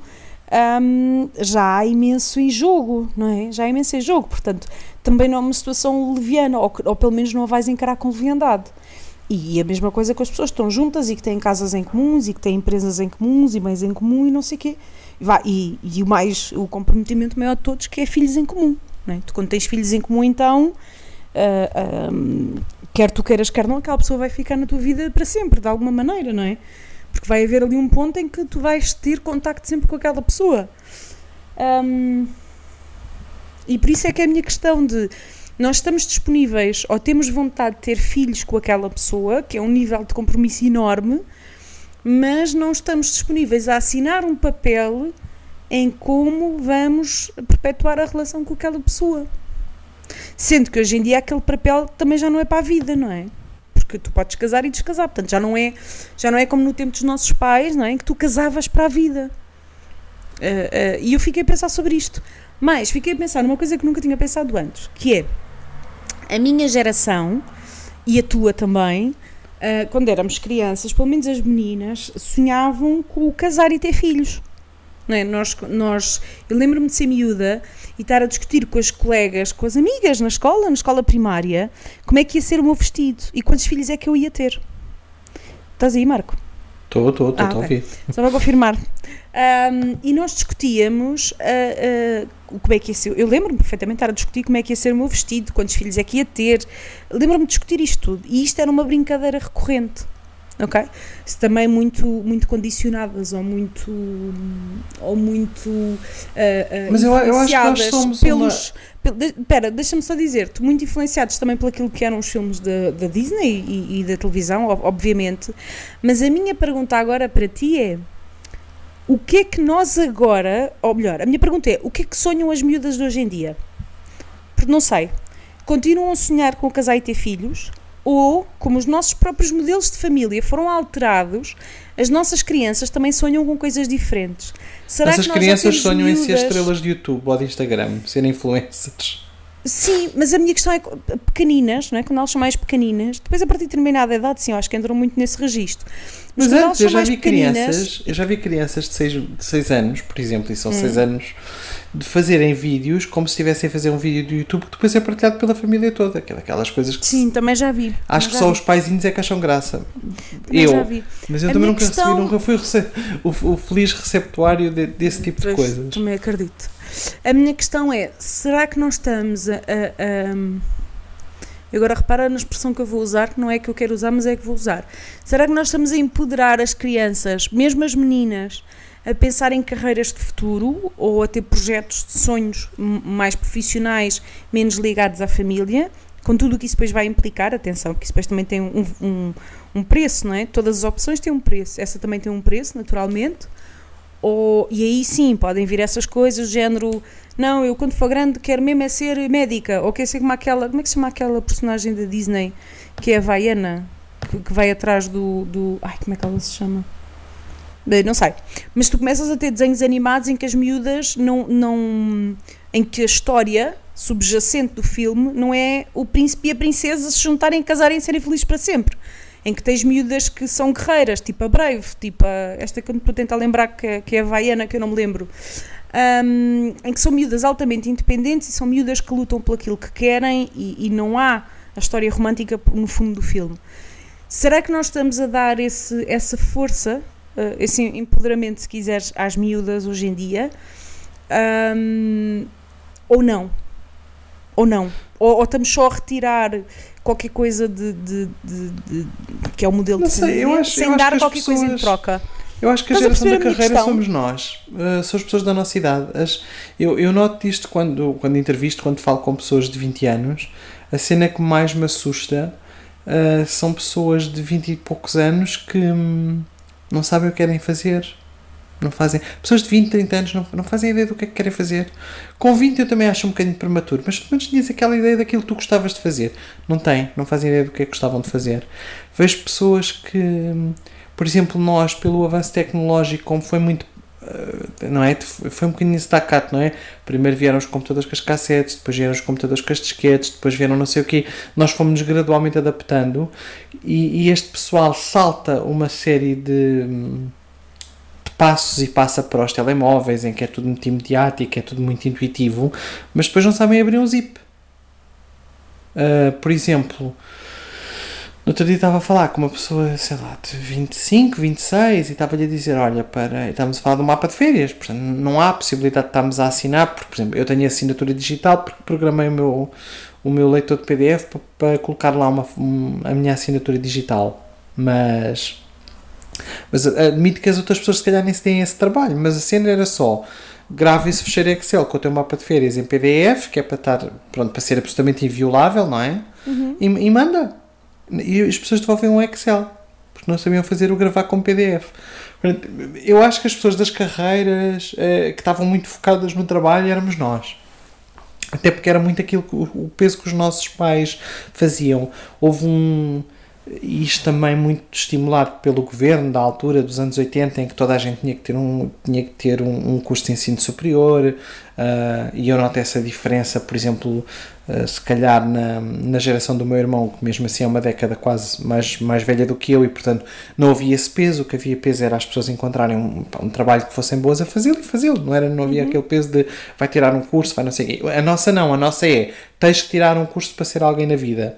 ahm, já há imenso em jogo, não é? Já há imenso em jogo, portanto, também não é uma situação leviana, ou, ou pelo menos não a vais encarar com leviandade. E a mesma coisa com as pessoas que estão juntas e que têm casas em comuns e que têm empresas em comuns e bens em comum e não sei o quê. E, e, o mais, o comprometimento maior de todos que é filhos em comum. É? Tu quando tens filhos em comum então, ah, quer tu queiras, quer não, aquela pessoa vai ficar na tua vida para sempre, de alguma maneira, não é? Porque vai haver ali um ponto em que tu vais ter contacto sempre com aquela pessoa. Ahm, e por isso é que é a minha questão de nós estamos disponíveis ou temos vontade de ter filhos com aquela pessoa, que é um nível de compromisso enorme, mas não estamos disponíveis a assinar um papel em como vamos perpetuar a relação com aquela pessoa. Sendo que hoje em dia aquele papel também já não é para a vida, não é? Porque tu podes casar e descasar, portanto já não é, já não é como no tempo dos nossos pais, não é? Que tu casavas para a vida. Ah, ah, e eu fiquei a pensar sobre isto. Mas fiquei a pensar numa coisa que nunca tinha pensado antes, que é a minha geração e a tua também, ah, quando éramos crianças, pelo menos as meninas, sonhavam com casar e ter filhos. É? nós, nós, eu lembro-me de ser miúda e estar a discutir com as colegas, com as amigas na escola, na escola primária, como é que ia ser o meu vestido e quantos filhos é que eu ia ter. Estás aí, Marco? Estou, estou, estou Ah, a ouvir. Só para confirmar. Ahm, e nós discutíamos ah, ah, como é que ia ser. Eu lembro-me perfeitamente de estar a discutir como é que ia ser o meu vestido, quantos filhos é que ia ter. Lembro-me de discutir isto tudo. E isto era uma brincadeira recorrente. Ok? Se também muito, muito condicionadas ou muito. ou muito. ah, ah, Mas eu- eu acho que nós somos pelos. pel- de- Espera, deixa-me só dizer-te, muito influenciados também por aquilo que eram os filmes da, da Disney e, e da televisão, ob- obviamente, mas a minha pergunta agora para ti é: o que é que nós agora, ou melhor, a minha pergunta é: o que é que sonham as miúdas de hoje em dia? Porque não sei, continuam a sonhar com casar e ter filhos? Ou, como os nossos próprios modelos de família foram alterados, as nossas crianças também sonham com coisas diferentes. Será Essas que nós crianças sonham em ser miúdas- estrelas de YouTube ou de Instagram, serem influencers. Sim, mas a minha questão é que, pequeninas, não é? quando elas são mais pequeninas, depois a partir de determinada idade, sim, eu acho que entram muito nesse registro. Mas quando antes eu já mais vi pequeninas- crianças, eu já vi crianças de 6 de seis anos, por exemplo, e são Hum. 6 anos, de fazerem vídeos como se estivessem a fazer um vídeo do YouTube que depois é partilhado pela família toda. Aquela- Aquelas coisas que se- Sim, também já vi. acho que já só vi, os paizinhos é que acham graça. também eu, já vi. mas eu A também nunca questão- recebi, nunca fui rece- o, o feliz receptuário de- desse tipo de Pois, coisas. Também acredito. A minha questão é: será que nós estamos a. a- agora repara na expressão que eu vou usar, que não é que eu quero usar, mas é que vou usar. Será que nós estamos a empoderar as crianças, mesmo as meninas, a pensar em carreiras de futuro ou a ter projetos de sonhos mais profissionais, menos ligados à família, com tudo o que isso depois vai implicar? Atenção, porque isso depois também tem um, um, um preço, não é? Todas as opções têm um preço. Essa também tem um preço, naturalmente. Ou, e aí sim, podem vir essas coisas, género, não, eu quando for grande quero mesmo é ser médica, ou quero ser como aquela, como é que se chama aquela personagem da Disney, que é a Vaiana, que, que vai atrás do, do, ai, como é que ela se chama? Não sei, mas tu começas a ter desenhos animados em que as miúdas não, não em que a história subjacente do filme não é o príncipe e a princesa se juntarem, casarem e serem felizes para sempre. Em que tens miúdas que são guerreiras, tipo a Brave, tipo a, esta que eu estou a tentar lembrar que é, que é a Vaiana, que eu não me lembro, Ahm, em que são miúdas altamente independentes e são miúdas que lutam por aquilo que querem e, e não há a história romântica no fundo do filme. Será que nós estamos a dar esse, essa força, esse empoderamento, se quiseres, às miúdas hoje em dia? Ahm, ou não? Ou não? Ou, ou estamos só a retirar qualquer coisa de, de- de- de- que é o modelo Não de sei, eu acho- sem eu acho dar as qualquer coisa em pessoas- troca? Eu acho que a Estás geração da a minha carreira questão? somos nós, uh, são as pessoas da nossa idade. As- eu, eu noto isto quando, quando entrevisto, quando falo com pessoas de 20 anos. A cena que mais me assusta uh, são pessoas de 20 e poucos anos que hum, não sabem o que querem fazer. Não fazem. Pessoas de 20, 30 anos não, não fazem ideia do que é que querem fazer. Com 20 eu também acho um bocadinho prematuro, mas pelo menos tinhas aquela ideia daquilo que tu gostavas de fazer. Não têm, não fazem ideia do que é que gostavam de fazer. Vejo pessoas que, hum, por exemplo, nós, pelo avanço tecnológico, como foi muito. Eh, Não é? Foi um bocadinho staccato, não é? Primeiro vieram os computadores com as cassetes, depois vieram os computadores com as disquetes, depois vieram não sei o quê. Nós fomos gradualmente adaptando e, e este pessoal salta uma série de, de passos e passa para os telemóveis em que é tudo muito imediático, é tudo muito intuitivo, mas depois não sabem abrir um zip. Uh, por exemplo, no outro dia estava a falar com uma pessoa, sei lá, de 25, 26 e estava-lhe a dizer: Olha, para. Estamos a falar de um mapa de férias, portanto, não há possibilidade de estarmos a assinar, porque, por exemplo, eu tenho assinatura digital porque programei o meu, o meu leitor de PDF para, para colocar lá uma, um- a minha assinatura digital. Mas. Mas admito que as outras pessoas, se calhar, nem se têm esse trabalho, mas a cena era só. Grava esse fecheiro Excel com o teu mapa de férias em PDF, que é para estar, pronto, para ser absolutamente inviolável, não é? E, e manda. E as pessoas devolvem um Excel porque não sabiam fazer o gravar com PDF. Eu acho que as pessoas das carreiras eh, que estavam muito focadas no trabalho éramos nós. Até porque era muito aquilo que o peso que os nossos pais faziam. Houve um. Isto também muito estimulado pelo governo da altura dos anos 80, em que toda a gente tinha que ter um, tinha que ter um, um curso de ensino superior, ah, e eu noto essa diferença, por exemplo, se calhar na, na geração do meu irmão, que mesmo assim é uma década quase mais, mais velha do que eu, e portanto não havia esse peso, o que havia peso era as pessoas encontrarem um, um trabalho que fossem boas a fazê-lo e fazê-lo, não, era, não havia aquele peso de vai tirar um curso, vai não sei. A nossa não, a nossa é tens que tirar um curso para ser alguém na vida.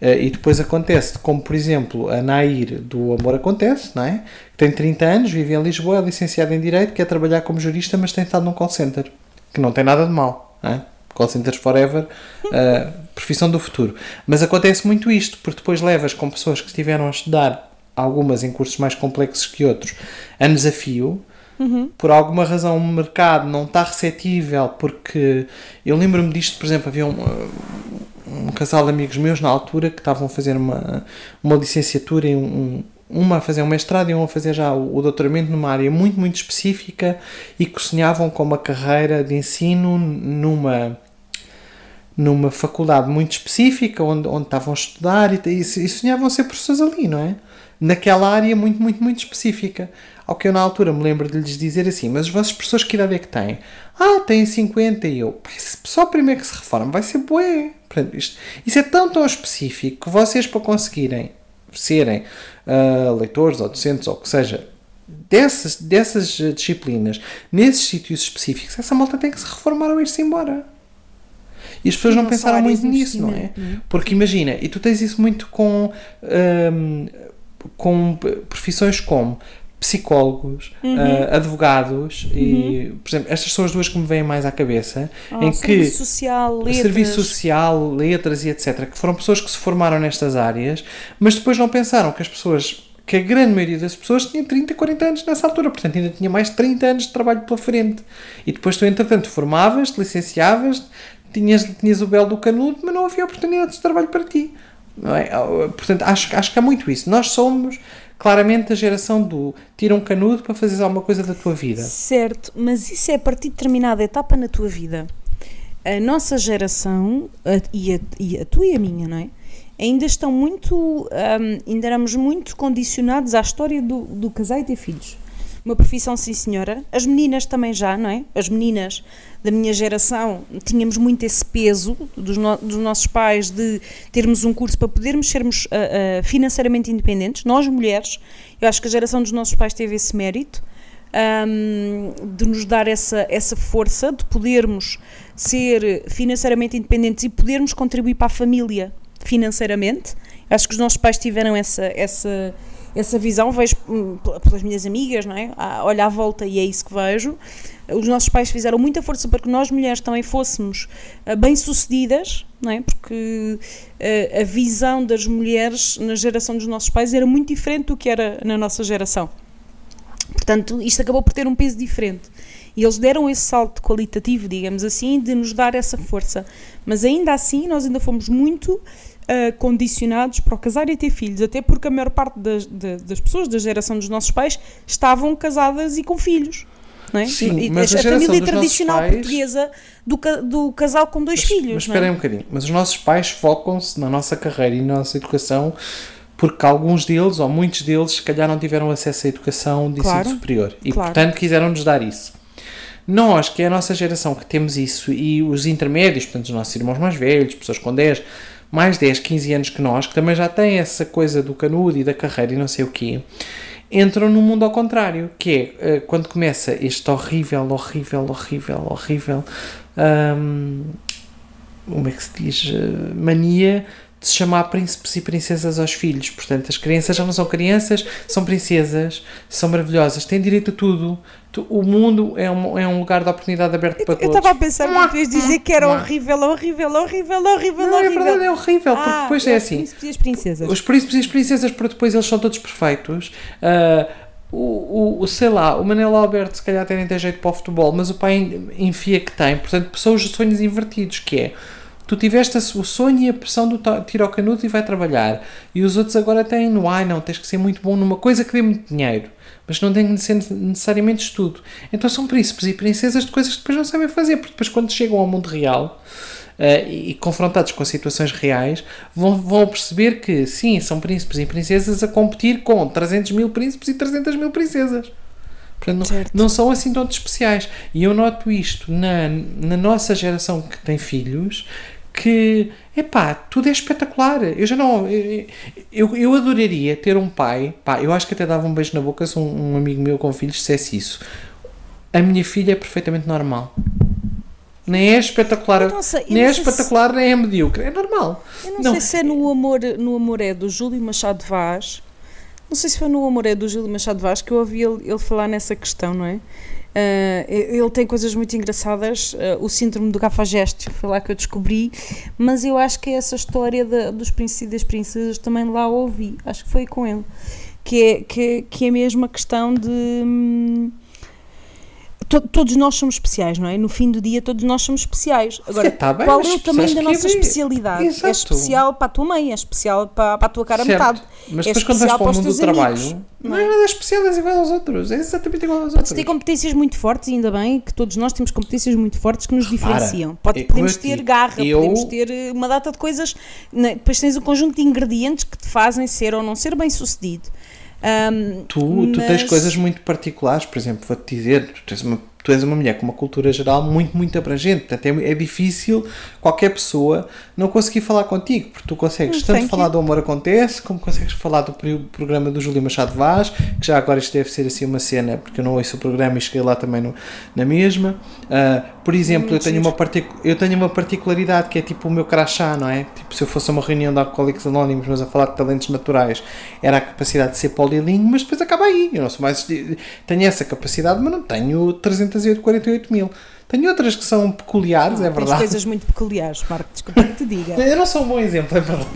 Uh, e depois acontece, como por exemplo a Nair do Amor Acontece, não é? que tem 30 anos, vive em Lisboa, é licenciada em Direito, quer trabalhar como jurista, mas tem estado num call center, que não tem nada de mal. Não é? Call centers forever, uh, profissão do futuro. Mas acontece muito isto, porque depois levas com pessoas que estiveram a estudar, algumas em cursos mais complexos que outros, a desafio, por alguma razão o mercado não está receptível, porque eu lembro-me disto, por exemplo, havia um, um casal de amigos meus na altura que estavam a fazer uma, uma licenciatura e um, uma a fazer um mestrado e uma a fazer já o, o doutoramento numa área muito, muito específica e que sonhavam com uma carreira de ensino numa numa faculdade muito específica onde, onde estavam a estudar e, e, sonhavam ser professores ali, não é? Naquela área muito, muito, muito específica. Ao que eu na altura me lembro de lhes dizer assim, mas os vossos professores que idade é que têm? Ah, têm 50 e eu, "Pá, se só primeiro que se reforma vai ser bué. Isto, isso é tão, tão específico que vocês para conseguirem serem ah, leitores ou docentes ou o que seja, dessas, dessas eh, disciplinas, nesses sítios específicos, essa malta tem que se reformar ou ir-se embora. E as pessoas não, pensaram muito nisso, não é? não é? Porque imagina, e tu tens isso muito com, hum, com profissões como psicólogos, Uhum. ah, advogados e, por exemplo, estas são as duas que me vêm mais à cabeça, Ah, em que serviço social, letras. serviço social, letras e etc, que foram pessoas que se formaram nestas áreas, mas depois não pensaram que as pessoas que a grande maioria das pessoas tinha 30, 40 anos nessa altura, portanto ainda tinha mais de 30 anos de trabalho pela frente. E depois tu, entretanto, formavas, licenciavas, tinhas, tinhas o belo do canudo, mas não havia oportunidades de trabalho para ti. É? Portanto, acho, acho que há muito isso. Nós somos claramente a geração do tira um canudo para fazeres alguma coisa da tua vida. Certo, mas isso é a partir de determinada etapa na tua vida. A nossa geração, a- e, a, e a tua e a minha, não é? Ainda estão muito, hum, ainda éramos muito condicionados à história do, do casar e ter filhos. Uma profissão, sim senhora. As meninas também já, não é? As meninas da minha geração tínhamos muito esse peso dos, no- dos nossos pais de termos um curso para podermos sermos ah, ah, financeiramente independentes. Nós, mulheres, eu acho que a geração dos nossos pais teve esse mérito hum, de nos dar essa, essa força de podermos ser financeiramente independentes e podermos contribuir para a família financeiramente. Acho que os nossos pais tiveram essa, essa, essa visão, vejo hum, pel- pelas minhas amigas, não é? Olho à volta e é isso que vejo. Os nossos pais fizeram muita força para que nós mulheres também fôssemos ah, bem-sucedidas, não é? Porque ah, a visão das mulheres na geração dos nossos pais era muito diferente do que era na nossa geração. Portanto, isto acabou por ter um peso diferente. E eles deram esse salto qualitativo, digamos assim, de nos dar essa força. Mas ainda assim, nós ainda fomos muito ah, condicionados para o casar e ter filhos, até porque a maior parte das, da- das pessoas da geração dos nossos pais estavam casadas e com filhos. Não é? Sim, E mas a, a família tradicional pais- portuguesa do, do casal com dois filhos. Mas é? espera aí um bocadinho. Mas os nossos pais focam-se na nossa carreira e na nossa educação porque alguns deles, ou muitos deles, se calhar não tiveram acesso à educação de Claro, ensino superior. E, claro. portanto, quiseram-nos dar isso. Nós, que é a nossa geração que temos isso, e os intermédios, portanto, os nossos irmãos mais velhos, pessoas com 10, mais 10, 15 anos que nós, que também já têm essa coisa do canudo e da carreira e não sei o quê, entram no mundo ao contrário, que é eh, quando começa este horrível, horrível, horrível, horrível, hum, como é que se diz, eh, mania de se chamar príncipes e princesas aos filhos. Portanto, as crianças já não são crianças, são princesas, são maravilhosas, têm direito a tudo. Tu- O mundo é um, é um lugar de oportunidade aberto para Eu todos. estava a pensar que tu ias dizer que era horrível, horrível, horrível, horrível, Não, é horrível. verdade, é horrível, porque Ah, depois é os assim. príncipes e as princesas. Os príncipes e as princesas, para depois eles são todos perfeitos. Ah, o, o, sei lá, o Manel Alberto se calhar até nem tem jeito para o futebol, mas o pai en- enfia que tem. Portanto, são os sonhos invertidos, que é tu tiveste o sonho e a pressão do tiro ao canudo e vai trabalhar. E os outros agora têm no ai não, tens que ser muito bom numa coisa que dê muito dinheiro. Mas não tem que ser necessariamente estudo. Então são príncipes e princesas de coisas que depois não sabem fazer, porque depois quando chegam ao mundo real eh, e, e confrontados com situações reais, vão, vão perceber que sim, são príncipes e princesas a competir com 300 mil príncipes e 300 mil princesas. Portanto, não, não são assim tão especiais. E eu noto isto na, na nossa geração que tem filhos, que, epá, tudo é espetacular. Eu já não... Eu, eu, eu adoraria ter um pai, pá, eu acho que até dava um beijo na boca se um, um amigo meu com filhos dissesse isso. A minha filha é perfeitamente normal. Nem é espetacular, Eu não sei, nem não é sei se- espetacular, nem é medíocre. É normal. Eu não, Não. sei se é no amor, no amor é do Júlio Machado Vaz. Não sei se foi no amor é do Júlio Machado Vaz que eu ouvi ele, ele falar nessa questão, não é? Ah, ele tem coisas muito engraçadas, ah, o síndrome do cafajeste, foi lá que eu descobri, mas eu acho que é essa história da- dos príncipes e das princesas também lá ouvi, acho que foi com ele, que é, que, que é mesmo a questão de. hum, to- todos nós somos especiais, não é? No fim do dia, todos nós somos especiais. Agora, tá bem, qual é o tamanho da nossa é- especialidade? É Exato. especial para a tua mãe, é especial para, para a tua cara Certo. metade. Mas É depois quando vais para o mundo do trabalho, amigos, não não é é? nada especial, és igual aos outros. É exatamente igual aos Podes outros. ter competências muito fortes, e ainda bem que todos nós temos competências muito fortes que nos diferenciam. Pode, é podemos ter garra, eu- podemos ter eh, uma data de coisas. né? Depois tens um conjunto de ingredientes que te fazem ser ou não ser bem sucedido. Ahm, Tu, tu tens mas- coisas muito particulares, por exemplo, vou-te dizer, tu, tens uma, tu és uma mulher com uma cultura geral muito, muito abrangente, portanto é, é difícil qualquer pessoa não conseguir falar contigo, porque tu consegues Hum, tanto falar do Amor Acontece, como consegues falar do programa do Júlio Machado Vaz, que já agora isto deve ser assim uma cena, porque eu não ouço o programa e cheguei lá também no- na mesma. Ah, por exemplo, eu tenho, uma eu tenho uma particularidade que é tipo o meu crachá, não é? Tipo, se eu fosse a uma reunião de Alcoólicos Anónimos, mas a falar de talentos naturais, era a capacidade de ser polilingue, mas depois acaba aí. Eu não sou mais. Tenho essa capacidade, mas não tenho 348 mil. Tenho outras que são peculiares, é verdade. coisas muito peculiares, Marco, desculpa que te diga. Eu não sou um bom exemplo, é verdade.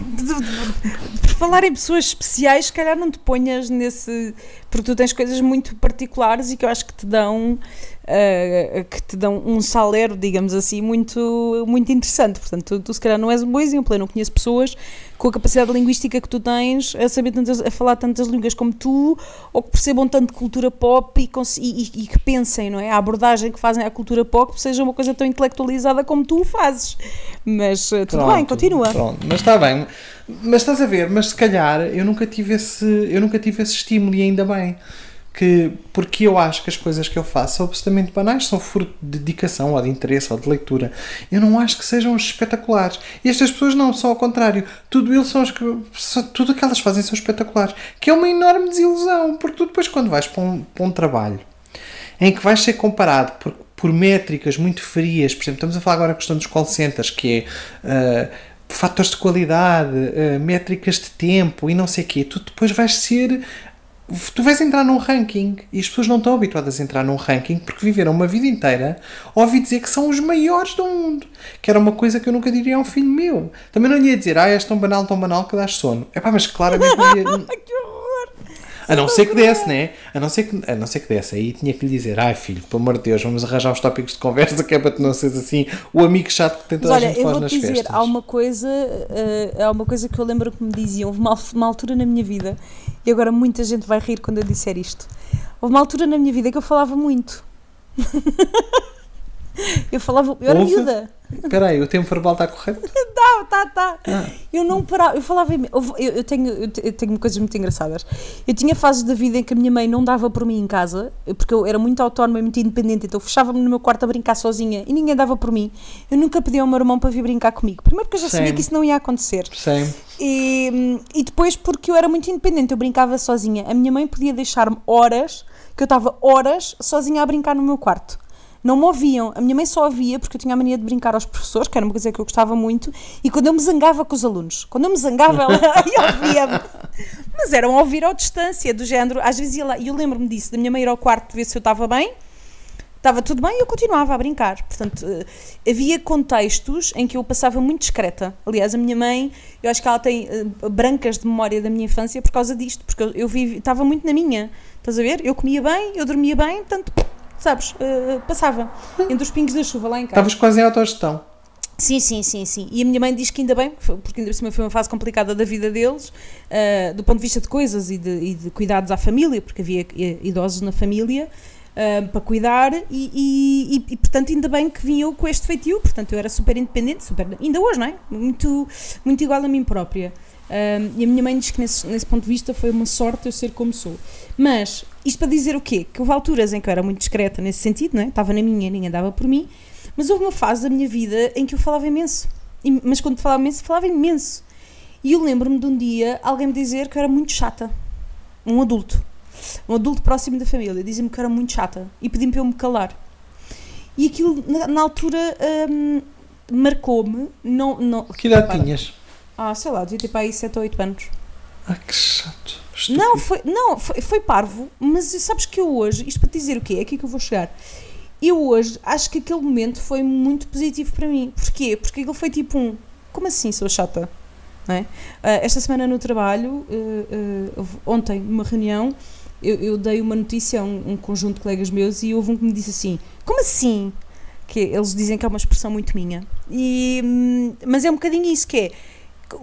Por falar em pessoas especiais, se calhar não te ponhas nesse. Porque tu tens coisas muito particulares e que eu acho que te dão. eh, que te dão um salero, digamos assim, muito, muito interessante. Portanto, tu, tu se calhar não és um bom exemplo. Eu não conheço pessoas com a capacidade linguística que tu tens a saber tantas, a falar tantas línguas como tu, ou que percebam tanto de cultura pop e, e- e- que pensem, não é? A abordagem que fazem à cultura pop seja uma coisa tão intelectualizada como tu o fazes. Mas eh, tudo bem, Pronto, continua. Pronto, mas está bem. Mas estás a ver, mas se calhar eu nunca tive esse, eu nunca tive esse estímulo e ainda bem. Que, porque eu acho que as coisas que eu faço são absolutamente banais, são fruto de dedicação ou de interesse ou de leitura. Eu não acho que sejam espetaculares. E estas pessoas não, são ao contrário. Tudo, eles são, tudo o que elas fazem são espetaculares. Que é uma enorme desilusão, porque tu depois quando vais para um, para um trabalho em que vais ser comparado por, por métricas muito frias, por exemplo, estamos a falar agora da questão dos call centers, que é ah, fatores de qualidade, uh, métricas de tempo e não sei o quê, tu depois vais ser. Tu vais entrar num ranking e as pessoas não estão habituadas a entrar num ranking porque viveram uma vida inteira a ouvir dizer que são os maiores do mundo. Que era uma coisa que eu nunca diria a um filho meu. Também não ia dizer, ah, és tão banal, tão banal que dás sono. É pá, mas claramente não ia. que horror! A não ser que desse, né? A não ser que, a não ser que desse. Aí tinha que lhe dizer: ai filho, pelo amor de Deus, vamos arranjar os tópicos de conversa que é para tu não seres assim o amigo chato que Mas a gente faz nas dizer, festas. há uma coisa, eh, há uma coisa que eu lembro que me diziam, houve uma, uma altura na minha vida, e agora muita gente vai rir quando eu disser isto. Houve uma altura na minha vida que eu falava muito. eu falava, eu era Houve? miúda. Espera aí, o tempo verbal está correto? Tá, tá, tá. Ah. Eu não parava, eu falava, eu, eu tenho, eu te- eu tenho coisas muito engraçadas. Eu tinha fases da vida em que a minha mãe não dava por mim em casa, porque eu era muito autónoma e muito independente, então fechava-me no meu quarto a brincar sozinha e ninguém dava por mim. Eu nunca pedi ao meu irmão para vir brincar comigo. Primeiro porque eu já sabia Sim. que isso não ia acontecer. Sim. E, e depois porque eu era muito independente, eu brincava sozinha. A minha mãe podia deixar-me horas, que eu estava horas sozinha a brincar no meu quarto. Não me ouviam. A minha mãe só ouvia porque eu tinha a mania de brincar aos professores, que era uma coisa que eu gostava muito, e quando eu me zangava com os alunos. Quando eu me zangava, ela ouvia-me. Mas eram a ouvir à distância, do género. Às vezes ia lá, e eu lembro-me disso, da minha mãe ir ao quarto ver se eu estava bem, estava tudo bem e eu continuava a brincar. Portanto, eh, havia contextos em que eu passava muito discreta. Aliás, a minha mãe, eu acho que ela tem eh, brancas de memória da minha infância por causa disto, porque eu, eu vivi, estava muito na minha. Estás a ver? Eu comia bem, eu dormia bem, portanto, sabes, eh, passava entre os pingos da chuva lá em casa. Estavas quase em autogestão. Sim, sim, sim, sim. E a minha mãe diz que ainda bem, porque ainda por cima foi uma fase complicada da vida deles, ah, do ponto de vista de coisas e de, e de cuidados à família, porque havia idosos na família ah, para cuidar, e, e, e, portanto ainda bem que vim eu com este feitio, portanto eu era super independente, super, ainda hoje, não é? Muito, muito igual a mim própria. Ah, e a minha mãe diz que nesse, nesse ponto de vista foi uma sorte eu ser como sou. Mas, isto para dizer o quê? Que houve alturas em que eu era muito discreta nesse sentido, não é? Estava na minha, ninguém dava por mim, mas houve uma fase da minha vida em que eu falava imenso. E- Mas quando falava imenso, falava imenso. E eu lembro-me de um dia alguém me dizer que eu era muito chata. Um adulto. Um adulto próximo da família. Dizia-me que eu era muito chata. E pediu-me para eu me calar. E aquilo, na, na altura, hum, marcou-me. Não, não, Que idade tinhas? Ah, sei lá, devia ter para aí 7 ou 8 anos. Ah, que chato. Estúpido. Não, foi, não foi, foi parvo, mas sabes que eu hoje, isto para te dizer o quê? É aqui que eu vou chegar. Eu hoje acho que aquele momento foi muito positivo para mim. Porquê? Porque aquilo foi tipo um. Como assim sou chata? É? Ah, esta semana no trabalho, eh, houve- ontem, numa reunião, eu, eu dei uma notícia a um, um conjunto de colegas meus e houve um que me disse assim: Como assim? Que eles dizem que é uma expressão muito minha. E, hum, mas é um bocadinho isso que é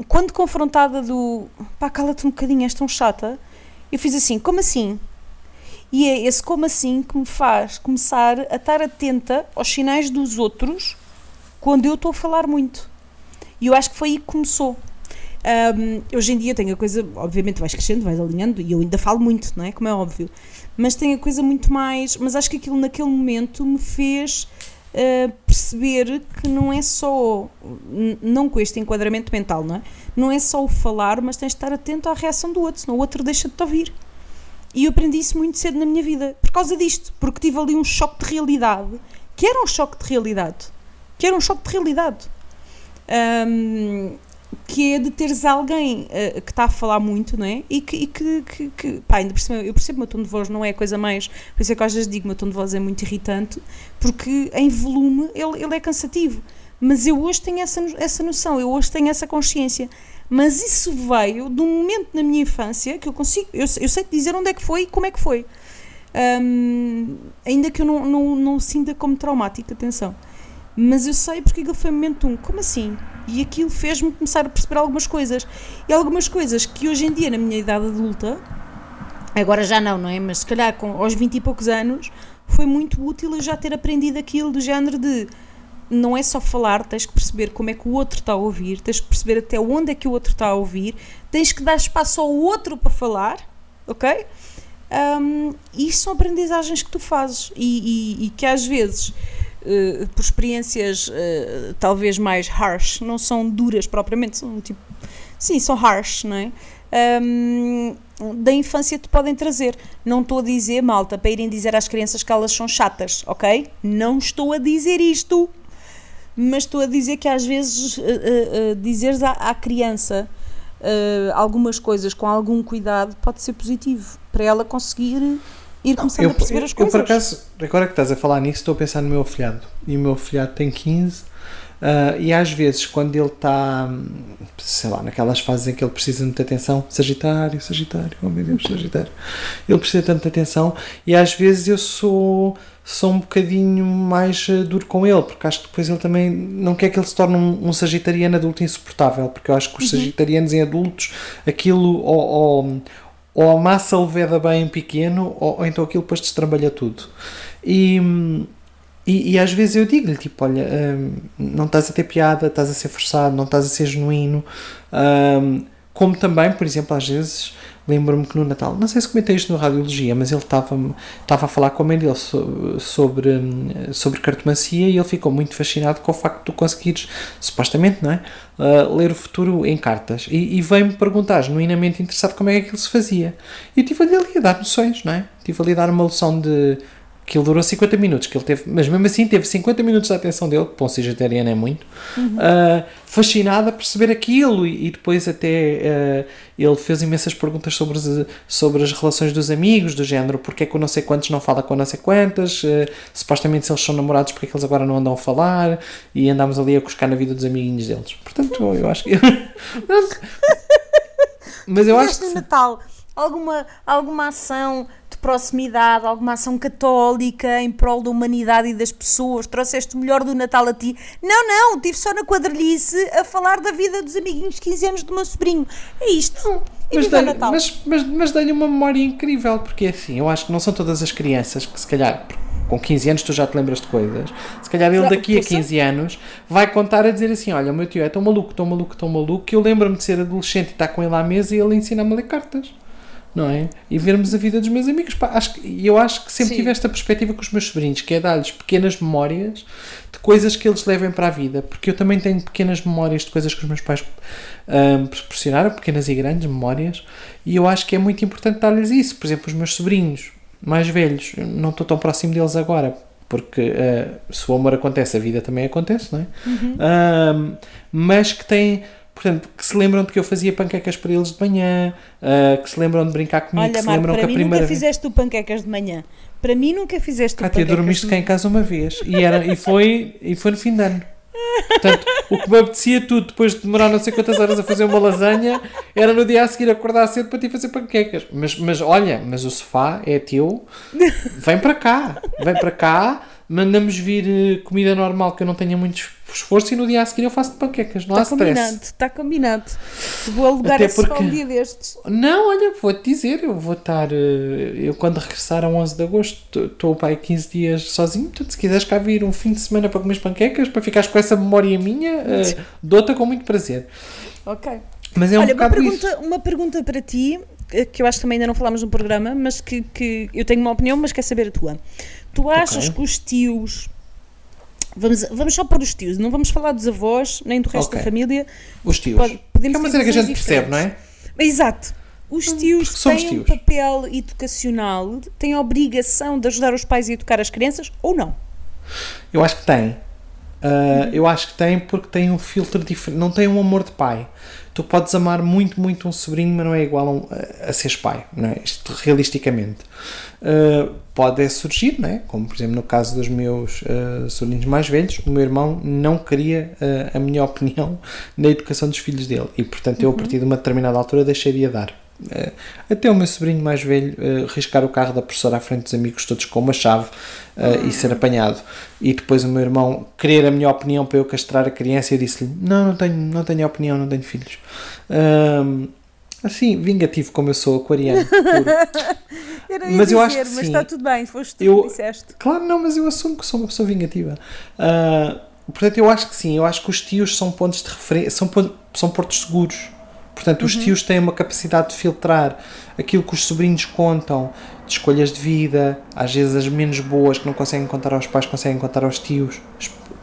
quando confrontada do pá, cala-te um bocadinho, és tão chata, eu fiz assim, como assim? E é esse como assim que me faz começar a estar atenta aos sinais dos outros quando eu estou a falar muito. E eu acho que foi aí que começou. Ahm, hoje em dia tenho a coisa, obviamente vais crescendo, vais alinhando, e eu ainda falo muito, não é? Como é óbvio. Mas tenho a coisa muito mais. Mas acho que aquilo naquele momento me fez ah, perceber que não é só. Não com este enquadramento mental, não é? Não é só o falar, mas tens de estar atento à reação do outro, senão o outro deixa de ouvir. E eu aprendi isso muito cedo na minha vida, por causa disto, porque tive ali um choque de realidade, que era um choque de realidade, que era um choque de realidade, Ahm, que é de teres alguém ah, que está a falar muito, não é? E que, e que, que, que pá, ainda cima, eu percebo que o meu tom de voz não é a coisa mais, por isso é que às vezes digo que o meu tom de voz é muito irritante, porque em volume ele, ele é cansativo. Mas eu hoje tenho essa, essa noção, eu hoje tenho essa consciência. Mas isso veio de um momento na minha infância que eu consigo, eu, eu sei te dizer onde é que foi e como é que foi. Hum, ainda que eu não, não, não sinta como traumático, atenção. Mas eu sei porque aquilo foi momento um, como assim? E aquilo fez-me começar a perceber algumas coisas. E algumas coisas que hoje em dia, na minha idade adulta, agora já não, não é? Mas se calhar com, aos 20 e poucos anos, foi muito útil eu já ter aprendido aquilo do género de não é só falar, tens que perceber como é que o outro está a ouvir, tens que perceber até onde é que o outro está a ouvir, tens que dar espaço ao outro para falar, ok? Um, e isto são aprendizagens que tu fazes e, e- e que às vezes, eh, por experiências eh, talvez mais harsh, não são duras propriamente, são tipo, sim, são harsh, não é? Um, da infância te podem trazer. Não estou a dizer, malta, para irem dizer às crianças que elas são chatas, ok? Não estou a dizer isto. mas estou a dizer que às vezes uh, uh, dizeres à, à criança uh, algumas coisas com algum cuidado pode ser positivo para ela conseguir ir começando eu, a perceber as coisas. Eu, por acaso, agora que estás a falar nisso, estou a pensar no meu afilhado. E o meu afilhado tem 15. Uh, e às vezes, quando ele está, sei lá, naquelas fases em que ele precisa de muita atenção, Sagitário, Sagitário, oh meu Deus, Sagitário, ele precisa de tanta atenção, e às vezes eu sou, sou um bocadinho mais uh, duro com ele, porque acho que depois ele também não quer que ele se torne um, um sagitariano adulto insuportável, porque eu acho que os uhum. sagitarianos em adultos, aquilo ou, ou, ou a massa leveda bem pequeno, ou, ou então aquilo depois destrabalha tudo. E. E, e, às vezes eu digo-lhe, tipo, olha, hum, não estás a ter piada, estás a ser forçado, não estás a ser genuíno. Hum, como também, por exemplo, às vezes lembro-me que no Natal, não sei se comentei isto no Radiologia, mas ele estava estava a falar com a mãe dele sobre, sobre cartomancia e ele ficou muito fascinado com o facto de tu conseguires, supostamente, não é? Uh, ler o futuro em cartas. E, e veio-me perguntar, genuinamente interessado, como é que aquilo se fazia. E eu estive ali a dar noções, não é? Estive ali a dar uma lição de que ele durou 50 minutos, que ele teve, mas mesmo assim teve 50 minutos de atenção dele, que para um vegetariano é muito, uhum. uh, fascinado a perceber aquilo e, e depois até uh, ele fez imensas perguntas sobre, as, sobre as relações dos amigos, do género, porque é que o não sei quantos não fala com não sei quantas, uh, supostamente se eles são namorados, porque é que eles agora não andam a falar, e andámos ali a cuscar na vida dos amiguinhos deles. Portanto, eu acho que... mas eu acho que... Natal, alguma, alguma ação proximidade, alguma ação católica em prol da humanidade e das pessoas, trouxeste o melhor do Natal a ti. Não, não, estive só na quadrilhice a falar da vida dos amiguinhos de 15 anos do meu sobrinho. É isto. E mas dei, Natal. Mas, mas, mas dei-lhe uma memória incrível, porque é assim, eu acho que não são todas as crianças que se calhar com 15 anos tu já te lembras de coisas. Se calhar ele daqui a 15 anos vai contar a dizer assim: Olha, o meu tio é tão maluco, tão maluco, tão maluco, que eu lembro-me de ser adolescente e estar com ele à mesa e ele ensina-me a ler cartas não é? E vermos a vida dos meus amigos. Pá, acho que, eu acho que sempre Sim. tive esta perspectiva com os meus sobrinhos, que é dar-lhes pequenas memórias de coisas que eles levem para a vida, porque eu também tenho pequenas memórias de coisas que os meus pais um, proporcionaram, pequenas e grandes memórias, e eu acho que é muito importante dar-lhes isso. Por exemplo, os meus sobrinhos mais velhos, não estou tão próximo deles agora, porque uh, se o amor acontece, a vida também acontece, não é? Uhum. Um, mas que têm portanto, que se lembram de que eu fazia panquecas para eles de manhã, uh, que se lembram de brincar comigo, Olha, que se Marco, lembram para que a mim primeira nunca fizeste tu panquecas de manhã. Para mim nunca fizeste tu Cátia, dormiste cá em casa uma vez e, era, e, foi, e foi no fim de ano. Portanto, o que me apetecia tudo, depois de demorar não sei quantas horas a fazer uma lasanha, era no dia a seguir acordar cedo para ti fazer panquecas. Mas, mas olha, mas o sofá é teu, vem para cá, vem para cá, mandamos vir eh, comida normal que eu não tenha muito esforço e no dia a seguir eu faço de panquecas, não tá há stress. Combinado, está combinado. Vou alugar Até porque... um dia destes. Não, olha, vou-te dizer, eu vou estar, eh, eu quando regressar a 11 de agosto, estou para aí 15 dias sozinho, portanto se quiseres cá vir um fim de semana para comer panquecas, para ficares com essa memória minha, uh, dou-te com muito prazer. Ok. Mas é Olha, um uma pergunta, isso. uma pergunta para ti, que eu acho que também ainda não falámos no programa, mas que, que eu tenho uma opinião, mas quero saber a tua. Tu achas okay. que os tios. Vamos, vamos só para os tios, não vamos falar dos avós nem do resto okay. da família. Os tios. podemos é uma cena que a gente percebe, não é? Exato. Os hum, tios têm tios. um papel educacional, têm a obrigação de ajudar os pais a educar as crianças ou não? Eu acho que têm. Uh, eu acho que tem porque tem um filtro diferente, não tem um amor de pai. Tu podes amar muito, muito um sobrinho, mas não é igual a, um, a, a seres pai, não é? Isto realisticamente. Uh, pode surgir, não é? como por exemplo no caso dos meus uh, sobrinhos mais velhos, o meu irmão não queria a minha opinião na educação dos filhos dele. E portanto eu a partir de uma determinada altura deixei de a dar. Uh, até o meu sobrinho mais velho uh, riscar o carro da professora à frente dos amigos todos com uma chave uh, e ser apanhado. E depois o meu irmão querer a minha opinião para eu castrar a criança e eu disse-lhe não, não tenho, não tenho opinião, não tenho filhos assim, vingativo como eu sou aquariano eu não ia mas dizer, eu acho que mas sim. está tudo bem, foste tu eu, que disseste. Claro, não, mas eu assumo que sou uma pessoa vingativa. Portanto eu acho que sim, eu acho que os tios são pontos de referência são, são portos seguros Portanto, os uhum. tios têm uma capacidade de filtrar aquilo que os sobrinhos contam, de escolhas de vida, às vezes as menos boas que não conseguem contar aos pais, conseguem contar aos tios,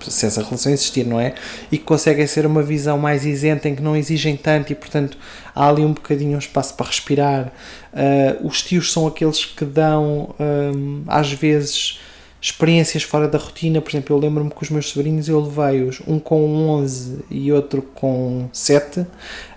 se essa relação existir, não é? E que conseguem ser uma visão mais isenta, em que não exigem tanto e, portanto, há ali um bocadinho um espaço para respirar. Uh, os tios são aqueles que dão, um, às vezes, experiências fora da rotina. Por exemplo, eu lembro-me que os meus sobrinhos eu levei-os, um com 11 e outro com 7,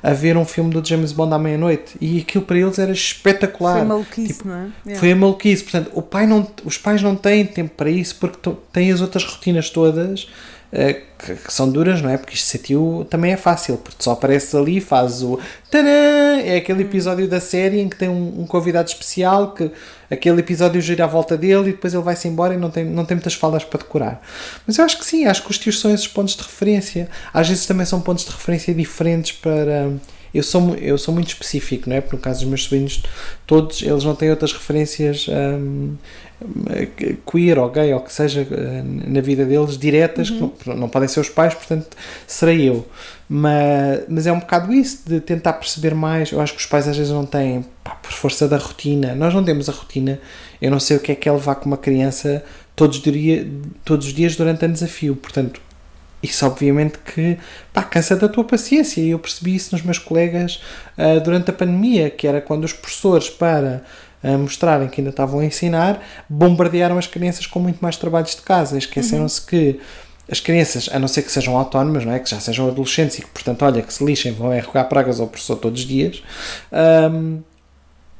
a ver um filme do James Bond à meia-noite. E aquilo para eles era espetacular. Foi maluquice, Tipo, não é? Yeah. Foi a maluquice. Portanto, o pai não, os pais não têm tempo para isso porque têm as outras rotinas todas que, que são duras, não é? Porque isto ser tio também é fácil, porque só apareces ali, fazes o tadã! É aquele episódio da série em que tem um, um convidado especial que aquele episódio gira à volta dele e depois ele vai-se embora e não tem, não tem muitas falas para decorar. Mas eu acho que sim, acho que os tios são esses pontos de referência. Às vezes também são pontos de referência diferentes para. Eu sou, eu sou muito específico, não é? Porque no caso dos meus sobrinhos, todos eles não têm outras referências hum, queer ou gay ou que seja eh, na vida deles diretas, que não, não podem ser os pais, portanto serei eu. Mas, mas é um bocado isso, de tentar perceber mais. Eu acho que os pais às vezes não têm, pá, por força da rotina. Nós não temos a rotina. Eu não sei o que é que é levar com uma criança todos, os dia, todos os dias durante anos a fio. Portanto, isso obviamente que pá, cansa da tua paciência e eu percebi isso nos meus colegas ah, durante a pandemia, que era quando os professores para ah, mostrarem que ainda estavam a ensinar, bombardearam as crianças com muito mais trabalhos de casa, esqueceram-se que as crianças, a não ser que sejam autónomas, não é? que já sejam adolescentes e que portanto, olha, que se lixem, vão arrogar pragas ao professor todos os dias ahm,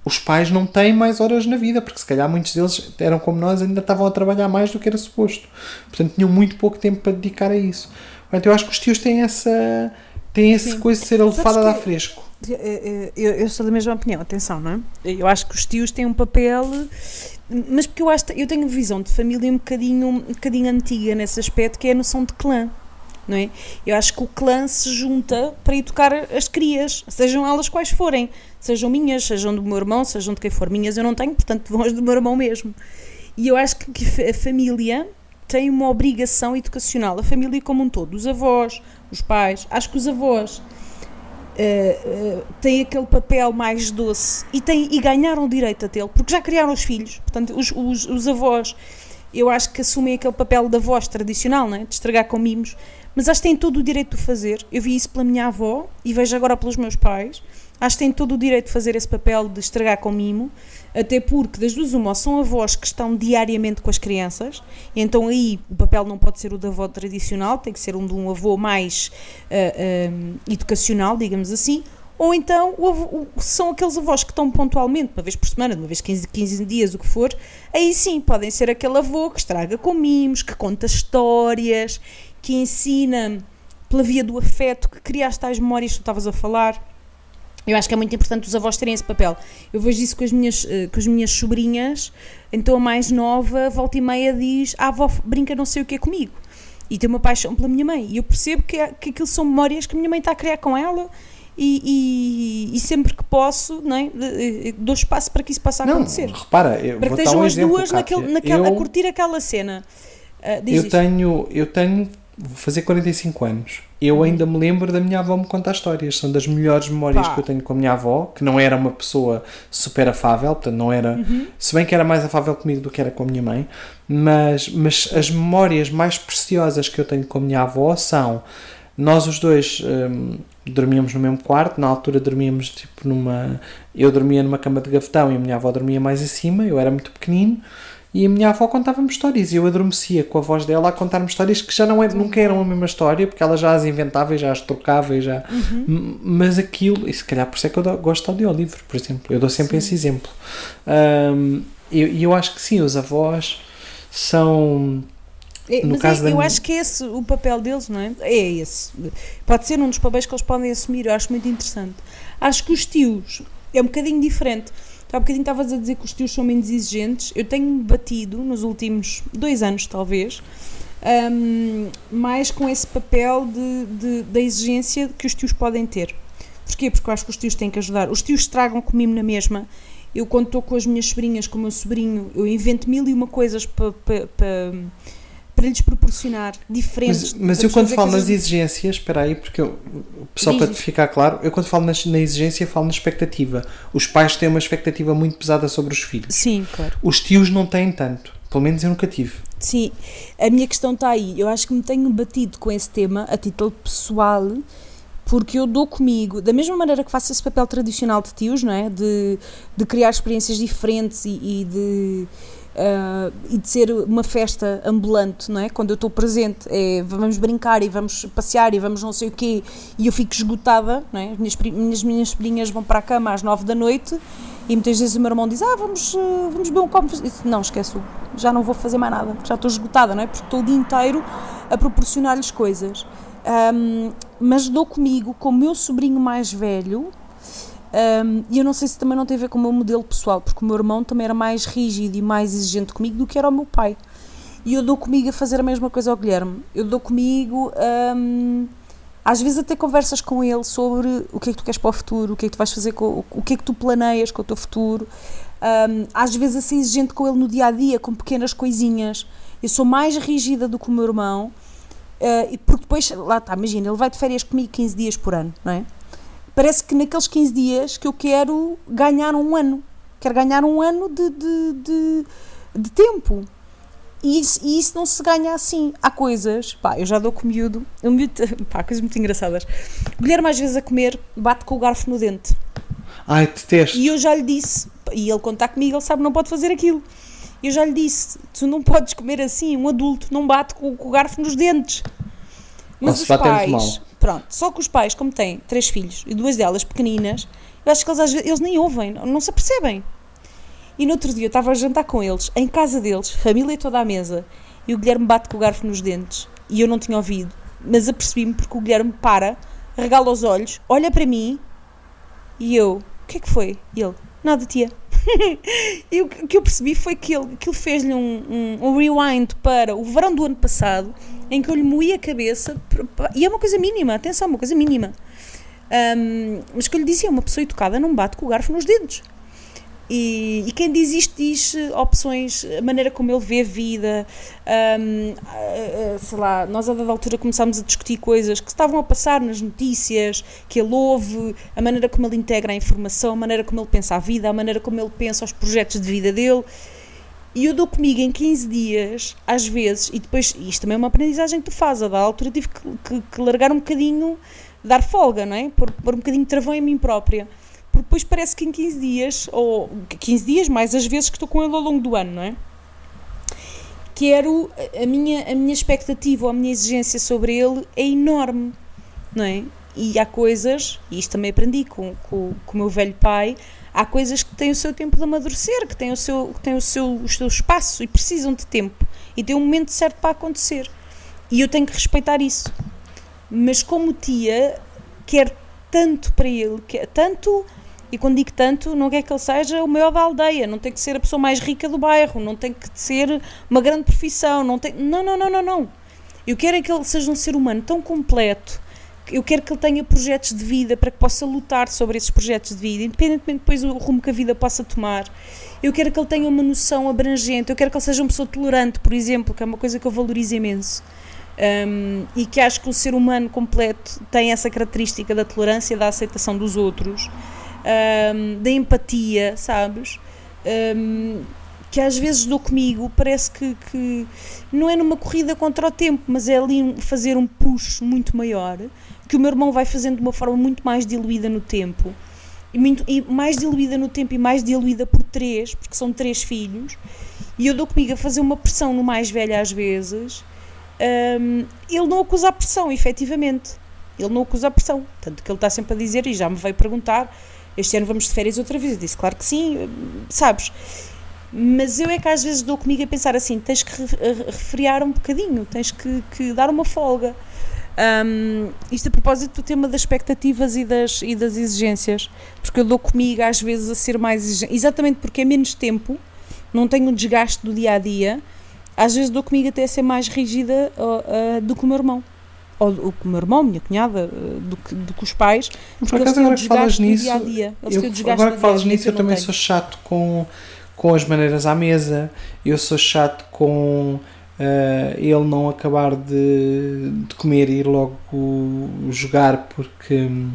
os pais não têm mais horas na vida, porque se calhar muitos deles eram como nós, ainda estavam a trabalhar mais do que era suposto. Portanto, tinham muito pouco tempo para dedicar a isso. Portanto, eu acho que os tios têm essa, têm essa Sim. coisa de ser alefada a dar fresco. Eh, Eu, eu sou da mesma opinião, atenção, não é? Eu acho que os tios têm um papel, mas porque eu acho eu tenho visão de família um bocadinho, um bocadinho antiga nesse aspecto, que é a noção de clã. Não é? Eu acho que o clã se junta para tocar as crias, sejam elas quais forem, sejam minhas, sejam do meu irmão, sejam de quem for minhas, eu não tenho, portanto vão as do meu irmão mesmo. E eu acho que a família tem uma obrigação educacional, a família como um todo, os avós, os pais, acho que os avós uh, uh, têm aquele papel mais doce e, têm, e ganharam direito a tê-lo, porque já criaram os filhos, portanto, os, os, os avós, eu acho que assumem aquele papel da voz tradicional, né? de estragar com mimos, mas acho que têm todo o direito de fazer. Eu vi isso pela minha avó e vejo agora pelos meus pais. Acho que têm todo o direito de fazer esse papel de estragar com mimo, até porque das duas uma, são avós que estão diariamente com as crianças, então aí o papel não pode ser o da avó tradicional, tem que ser um de um avô mais uh, um, educacional, digamos assim, ou então avô, são aqueles avós que estão pontualmente, uma vez por semana, uma vez 15, 15 dias, o que for, aí sim podem ser aquele avô que estraga com mimos, que conta histórias, que ensina pela via do afeto, que cria as tais memórias que tu estavas a falar. Eu acho que é muito importante os avós terem esse papel. Eu vejo isso com as minhas, uh, com as minhas sobrinhas, então a mais nova, volta e meia, diz: A avó brinca não sei o que é comigo. E tem uma paixão pela minha mãe. E eu percebo que, que aquilo são memórias que a minha mãe está a criar com ela. E, e, e sempre que posso, não é? dou espaço para que isso possa não, acontecer. Repara, eu para que estejam um as exemplo, duas Kátia. naquele, naquela, eu, a curtir aquela cena. Uh, eu tenho, eu tenho, vou fazer 45 anos. Eu ainda me lembro da minha avó me contar histórias. São das melhores memórias Pá. que eu tenho com a minha avó, que não era uma pessoa super afável, portanto não era, Uhum. se bem que era mais afável comigo do que era com a minha mãe, mas, mas as memórias mais preciosas que eu tenho com a minha avó são nós os dois hum, dormíamos no mesmo quarto, na altura dormíamos tipo numa. Eu dormia numa cama de gavetão e a minha avó dormia mais acima, eu era muito pequenino. E a minha avó contava-me histórias e eu adormecia com a voz dela a contar-me histórias que já não é, nunca eram a mesma história, porque ela já as inventava e já as trocava e já. M- Mas aquilo, e se calhar por isso é que eu dou- gosto de audiolivro, por exemplo. Eu dou sempre esse exemplo. Hum, E eu, eu acho que sim, os avós são. É, No mas caso é- da eu minha- acho que é esse o papel deles, não é? É esse. Pode ser um dos papéis que eles podem assumir, eu acho muito interessante. Acho que os tios é um bocadinho diferente. Tu há bocadinho estavas a dizer que os tios são menos exigentes. Eu tenho batido nos últimos dois anos, talvez, hum, mais com esse papel de, de- da exigência que os tios podem ter. Porquê? Porque eu acho que os tios têm que ajudar. Os tios estragam comigo na mesma. Eu, quando estou com as minhas sobrinhas, com o meu sobrinho, eu invento mil e uma coisas para. para para lhes proporcionar diferentes. Mas, mas eu quando fazer falo nas exigências, espera aí, porque eu, só para te ficar claro, eu quando falo nas- na exigência falo na expectativa. Os pais têm uma expectativa muito pesada sobre os filhos. Sim, claro. Os tios não têm tanto. Pelo menos eu nunca tive. Sim, a minha questão está aí. Eu acho que me tenho batido com esse tema a título pessoal, porque eu dou comigo, da mesma maneira que faço esse papel tradicional de tios, não é? De, de criar experiências diferentes e, e de ah, e de ser uma festa ambulante, não é? Quando eu estou presente, é vamos brincar e vamos passear e vamos não sei o quê, e eu fico esgotada, não é? As minhas, minhas, minhas filhinhas vão para a cama às nove da noite e muitas vezes o meu irmão diz: Ah, vamos, ah, vamos beber um copo. Eu disse, não, esqueço, já não vou fazer mais nada, já estou esgotada, não é? Porque estou o dia inteiro a proporcionar-lhes coisas. Ahm, mas dou comigo, com o meu sobrinho mais velho, um, e eu não sei se também não tem a ver com o meu modelo pessoal, porque o meu irmão também era mais rígido e mais exigente comigo do que era o meu pai. E eu dou comigo a fazer a mesma coisa ao Guilherme. Eu dou comigo, um, às vezes até conversas com ele sobre o que é que tu queres para o futuro, o que é que tu vais fazer, com, o que é que tu planeias com o teu futuro. Um, às vezes a ser exigente com ele no dia a dia, com pequenas coisinhas. Eu sou mais rígida do que o meu irmão, uh, porque depois, lá está, imagina, ele vai de férias comigo 15 dias por ano, não é? Parece que naqueles 15 dias que eu quero ganhar um ano. Quero ganhar um ano de, de, de, de tempo. E isso, e isso não se ganha assim. Há coisas, pá, eu já dou com o miúdo, o miúdo, pá, coisas muito engraçadas. O Guilherme às vezes a comer bate com o garfo no dente. Ai, detesto. E eu já lhe disse, e ele está comigo, ele sabe não pode fazer aquilo. Eu já lhe disse, tu não podes comer assim, um adulto não bate com, com o garfo nos dentes. Mas os pais. Pronto, só que os pais, como têm três filhos e duas delas pequeninas, eu acho que eles, eles nem ouvem, não, não se apercebem. E no outro dia eu estava a jantar com eles, em casa deles, família toda à mesa, e o Guilherme bate com o garfo nos dentes, e eu não tinha ouvido, mas apercebi-me porque o Guilherme para, regala os olhos, olha para mim, e eu, o que é que foi? E ele, nada, tia. e o que eu percebi foi que ele, que ele fez-lhe um, um, um rewind para o verão do ano passado, em que eu lhe moí a cabeça, e é uma coisa mínima, atenção, uma coisa mínima. Ahm, mas que eu lhe dizia, uma pessoa educada não bate com o garfo nos dedos. E, e quem diz isto diz eh, opções, a maneira como ele vê a vida, ahm, ah, ah, sei lá, nós a dada altura começámos a discutir coisas que estavam a passar nas notícias, que ele ouve, a maneira como ele integra a informação, a maneira como ele pensa a vida, a maneira como ele pensa os projetos de vida dele. E eu dou comigo em 15 dias, às vezes, e depois, isto também é uma aprendizagem que tu fazes, a da altura tive que, que- que largar um bocadinho, dar folga, não é? Pôr, pôr um bocadinho de travão em mim própria. Porque depois parece que em 15 dias, ou 15 dias, mais as vezes que estou com ele ao longo do ano, não é? Quero, a minha, a minha expectativa ou a minha exigência sobre ele é enorme, não é? E há coisas, e isto também aprendi com, com, com o meu velho pai, há coisas que têm o seu tempo de amadurecer, que têm o seu, que têm o seu, o seu espaço e precisam de tempo e têm um momento certo para acontecer. E eu tenho que respeitar isso. Mas como tia, quero tanto para ele, quer tanto, e quando digo tanto, não quer que ele seja o maior da aldeia, não tem que ser a pessoa mais rica do bairro, não tem que ser uma grande profissão, não tem. Não, não, não, não, não. Eu quero é que ele seja um ser humano tão completo eu quero que ele tenha projetos de vida para que possa lutar sobre esses projetos de vida, independentemente depois do rumo que a vida possa tomar. Eu quero que ele tenha uma noção abrangente, eu quero que ele seja uma pessoa tolerante, por exemplo, que é uma coisa que eu valorizo imenso. Um, e que acho que o ser humano completo tem essa característica da tolerância, da aceitação dos outros, um, da empatia, sabes? Um, que às vezes dou comigo, parece que, que não é numa corrida contra o tempo, mas é ali um- fazer um push muito maior, que o meu irmão vai fazendo de uma forma muito mais diluída no tempo, e, muito, e mais diluída no tempo e mais diluída por três, porque são três filhos, e eu dou comigo a fazer uma pressão no mais velho às vezes, hum, ele não acusa a pressão, efetivamente. Ele não acusa a pressão. Tanto que ele está sempre a dizer, e já me veio perguntar, este ano vamos de férias outra vez. Eu disse, claro que sim, sabes? Mas eu é que às vezes dou comigo a pensar assim: tens que re- re- refriar um bocadinho, tens que, que dar uma folga. Um, isto a propósito do tema das expectativas e das, e das exigências, porque eu dou comigo às vezes a ser mais exigente, exatamente porque é menos tempo, não tenho um desgaste do dia a dia, às vezes dou comigo até a ser mais rígida ó, ah, do que o meu irmão. Ou do que o meu irmão, minha cunhada, ah, do que, do que os pais. Por acaso, agora que falas nisso, dia-a-dia. Eles eu- agora que falas nisso, eu também tenho. sou chato com, com as maneiras à mesa, eu sou chato com eh, ele não acabar de, de comer e ir logo jogar, porque hum,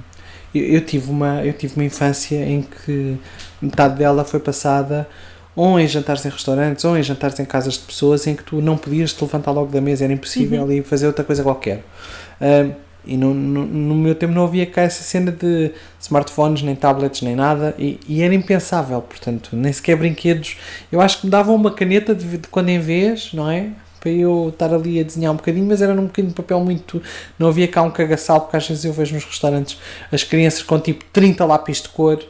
eu, eu tive uma, eu tive uma infância em que metade dela foi passada ou em jantares em restaurantes ou em jantares em casas de pessoas em que tu não podias te levantar logo da mesa, era impossível Uhum. e fazer outra coisa qualquer. E no, no, no meu tempo não havia cá essa cena de smartphones, nem tablets, nem nada, e, e era impensável, portanto, nem sequer brinquedos. Eu acho que me davam uma caneta de, de quando em vez, não é? Para eu estar ali a desenhar um bocadinho, mas era num bocadinho de papel muito. Não havia cá um cagaçal, porque às vezes eu vejo nos restaurantes as crianças com tipo 30 lápis de cor.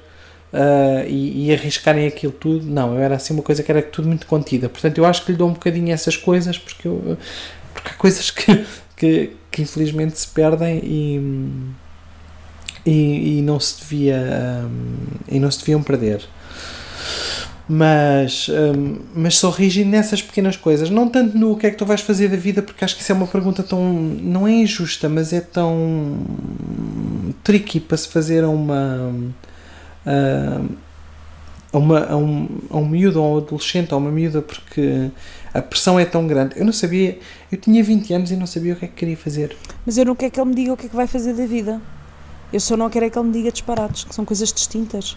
Uh, e, e, arriscarem aquilo tudo. Não, eu era assim uma coisa que era tudo muito contida. Portanto, eu acho que lhe dou um bocadinho essas coisas porque, eu, porque há coisas que, que, que infelizmente se perdem e, e, e não se devia um, e não se deviam perder. Mas, um, mas sou rígido nessas pequenas coisas, não tanto no que é que tu vais fazer da vida, porque acho que isso é uma pergunta tão. não é injusta, mas é tão tricky para se fazer a uma a, uma, a, um, a um miúdo, ou um adolescente, ou uma miúda, porque a pressão é tão grande. Eu não sabia, eu tinha 20 anos e não sabia o que é que queria fazer. Mas eu não quero que ele me diga o que é que vai fazer da vida. Eu só não quero é que ele me diga disparados, que são coisas distintas.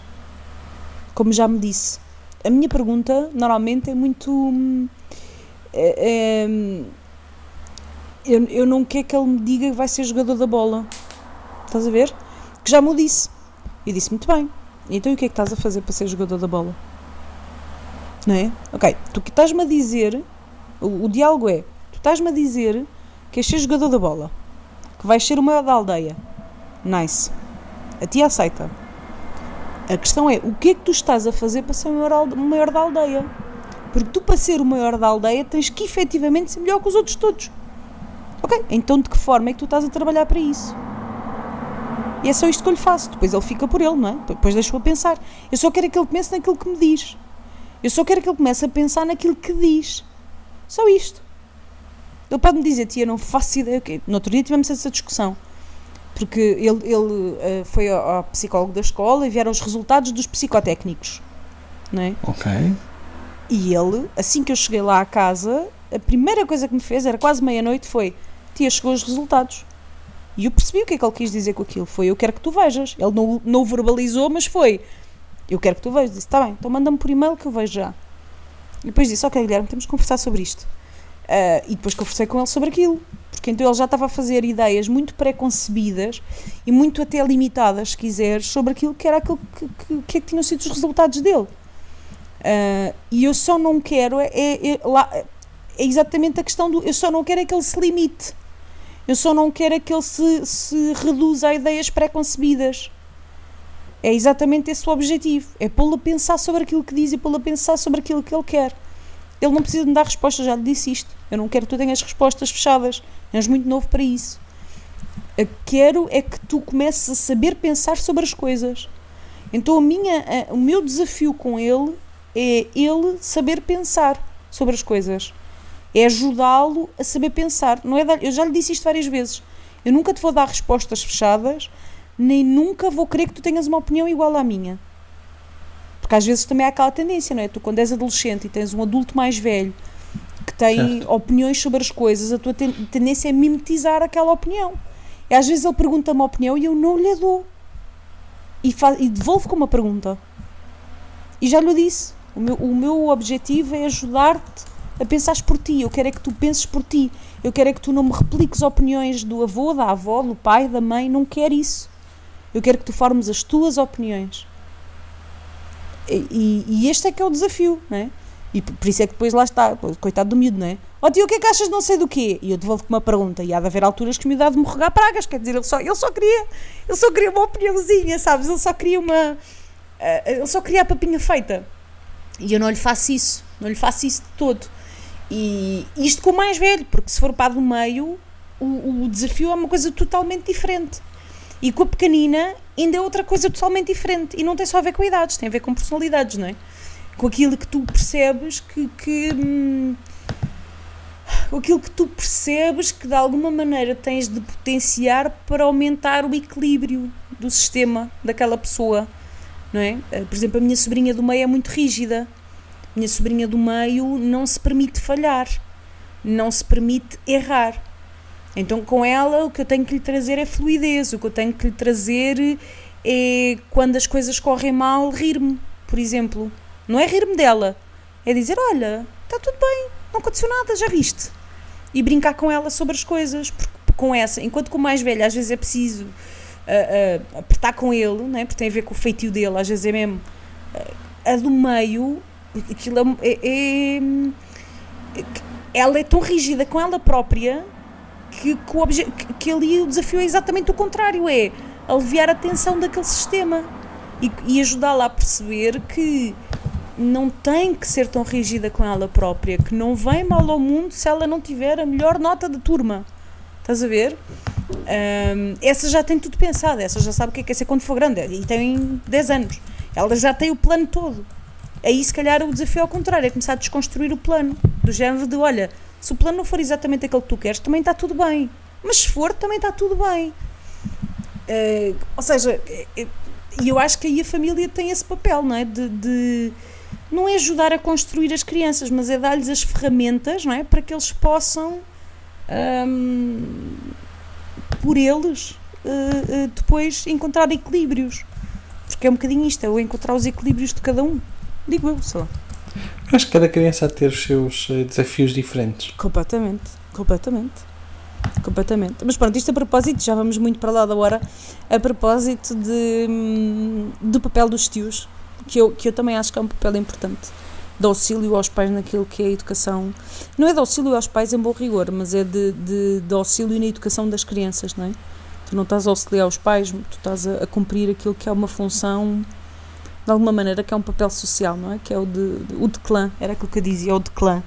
Como já me disse. A minha pergunta, normalmente, é muito. É, é, eu, eu não quero que ele me diga que vai ser jogador da bola. Estás a ver? Que já me o disse. E disse muito bem. Então e o que é que estás a fazer para ser jogador da bola? Não é? Ok, tu que estás-me a dizer, o, o diálogo é, tu estás-me a dizer que és ser jogador da bola, que vais ser o maior da aldeia. Nice. A ti aceita. A questão é, o que é que tu estás a fazer para ser o maior, o maior da aldeia? Porque tu, para ser o maior da aldeia, tens que efetivamente ser melhor que os outros todos. Ok, então de que forma é que tu estás a trabalhar para isso? E é só isto que eu lhe faço. Depois ele fica por ele, não é? Depois deixo-o a pensar. Eu só quero é que ele comece naquilo que me diz. Eu só quero que ele comece a pensar naquilo que diz. Só isto. Ele pode me dizer, tia, não faço ideia. Okay. No outro dia tivemos essa discussão. Porque ele, ele uh, foi ao, ao, psicólogo da escola e vieram os resultados dos psicotécnicos. Não é? Ok. E ele, assim que eu cheguei lá à casa, a primeira coisa que me fez, era quase meia-noite, foi: Tia, chegou os resultados. E eu percebi o que é que ele quis dizer com aquilo. Foi eu quero que tu vejas. Ele não, não verbalizou, mas foi eu quero que tu vejas. Disse, está bem, então manda-me por e-mail que eu vejo já. E depois disse, ok Guilherme, temos que conversar sobre isto. Uh, e depois conversei com ele sobre aquilo. Porque então ele já estava a fazer ideias muito pré-concebidas e muito até limitadas, se quiseres, sobre aquilo que era aquilo que, que, que, é que tinham sido os resultados dele. Uh, e eu só não quero, é, é, é, lá, é exatamente a questão do. Eu só não quero é que ele se limite. Eu só não quero é que ele se, se reduza a ideias pré-concebidas. É exatamente esse o objetivo. É pô-lo a pensar sobre aquilo que diz e pô-lo a pensar sobre aquilo que ele quer. Ele não precisa me dar respostas, já lhe disse isto. Eu não quero que tu tenhas respostas fechadas. És muito novo para isso. Eu quero é que tu comeces a saber pensar sobre as coisas. Então a minha, a, o meu desafio com ele é ele saber pensar sobre as coisas é ajudá-lo a saber pensar. Não é dar, eu já lhe disse isto várias vezes. Eu nunca te vou dar respostas fechadas, nem nunca vou querer que tu tenhas uma opinião igual à minha. Porque às vezes também há aquela tendência, não é? Tu, quando és adolescente e tens um adulto mais velho que tem certo. opiniões sobre as coisas, a tua tendência é mimetizar aquela opinião. E às vezes ele pergunta uma opinião e eu não lhe dou. E, e devolvo com uma pergunta. E já lhe disse. O meu, o meu objetivo é ajudar-te a pensares por ti. Eu quero é que tu penses por ti. Eu quero é que tu não me repliques opiniões do avô, da avó, do pai, da mãe. Não quero isso. Eu quero que tu formes as tuas opiniões. E, e, este é que é o desafio, não é? E por isso é que depois lá está, coitado do miúdo, não é? Ó oh, tio, o que é que achas de não sei do quê? E eu devolvo-te uma pergunta. E há de haver alturas que miúdo há de me regar pragas. Quer dizer, ele só, ele só queria ele só queria uma opiniãozinha, sabes? Ele só queria uma. Uh, ele só queria a papinha feita. E eu não lhe faço isso. Não lhe faço isso de todo. E isto com o mais velho, porque se for para do meio, o, o desafio é uma coisa totalmente diferente. E com a pequenina ainda é outra coisa totalmente diferente. E não tem só a ver com idades, tem a ver com personalidades, não é? Com aquilo que tu percebes que. que hum, aquilo que tu percebes que de alguma maneira tens de potenciar para aumentar o equilíbrio do sistema daquela pessoa, não é? Eh, por exemplo, a minha sobrinha do meio é muito rígida minha sobrinha do meio não se permite falhar, não se permite errar. Então, com ela, o que eu tenho que lhe trazer é fluidez, o que eu tenho que lhe trazer é quando as coisas correm mal, rir-me, por exemplo. Não é rir-me dela, é dizer: Olha, está tudo bem, não aconteceu nada, já viste. E brincar com ela sobre as coisas, porque com essa, enquanto com o mais velho às vezes é preciso ah, ah, apertar com ele, né? porque tem a ver com o feitio dele, às vezes é mesmo ah, a do meio, aquilo é, é- é- ela é tão rígida com ela própria que, que, o obje- que- que ali o desafio é exatamente o contrário, é aliviar a tensão daquele sistema e, e ajudá-la a perceber que não tem que ser tão rígida com ela própria, que não vem mal ao mundo se ela não tiver a melhor nota da turma. Estás a ver? Ahm, essa já tem tudo pensado, essa já sabe o que é que é ser quando for grande e tem 10 anos. Ela já tem o plano todo. Aí, se calhar, o desafio ao contrário é começar a desconstruir o plano, do género de: olha, se o plano não for exatamente aquele que tu queres, também está tudo bem. Mas se for, também está tudo bem. Eh, ou seja, eh, e eu acho que aí a família tem esse papel, não é? De, de- não é ajudar a construir as crianças, mas é dar-lhes as ferramentas, não é? Para que eles possam, ahm, por eles, eh, eh, depois encontrar equilíbrios. Porque é um bocadinho isto, é o encontrar os equilíbrios de cada um. Digo eu, sei lá. Acho que cada criança há de ter os seus eh, desafios diferentes. Completamente, completamente. Completamente. Mas pronto, isto a propósito, já vamos muito para lá da hora, a propósito de, hum, do papel dos tios, que eu, que eu também acho que é um papel importante, de auxílio aos pais naquilo que é a educação. Não é de auxílio aos pais em bom rigor, mas é de, de, de auxílio na educação das crianças, não é? Tu não estás a auxiliar os pais, tu estás a, a cumprir aquilo que é uma função, de alguma maneira, que é um papel social, não é? Que é o de, de- o de clã, era aquilo que eu dizia, o de clã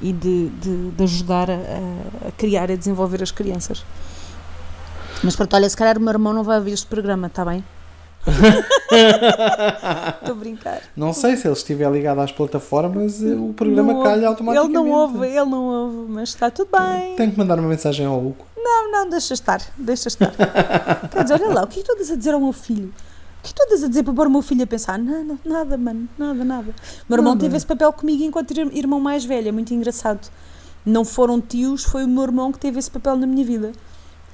e de, de, de ajudar a, a- criar e a desenvolver as crianças. Mas pronto, olha, se calhar o meu irmão não vai ouvir este programa, está bem? Estou a brincar. Não sei se ele estiver ligado às plataformas, eh, o programa Não calha automaticamente. Ele não ouve, ele não ouve, mas está tudo bem. Tenho que mandar uma mensagem ao Hugo. Não, não, deixa estar, deixa estar. Quer dizer, olha lá, o que é que tu andas a dizer ao meu filho? O que tu andas a dizer para pôr o meu filho a pensar? Nada, nada, mano, nada, nada. O meu irmão Nada. teve esse papel comigo enquanto ir- irmão mais velho, é muito engraçado. Não foram tios, foi o meu irmão que teve esse papel na minha vida.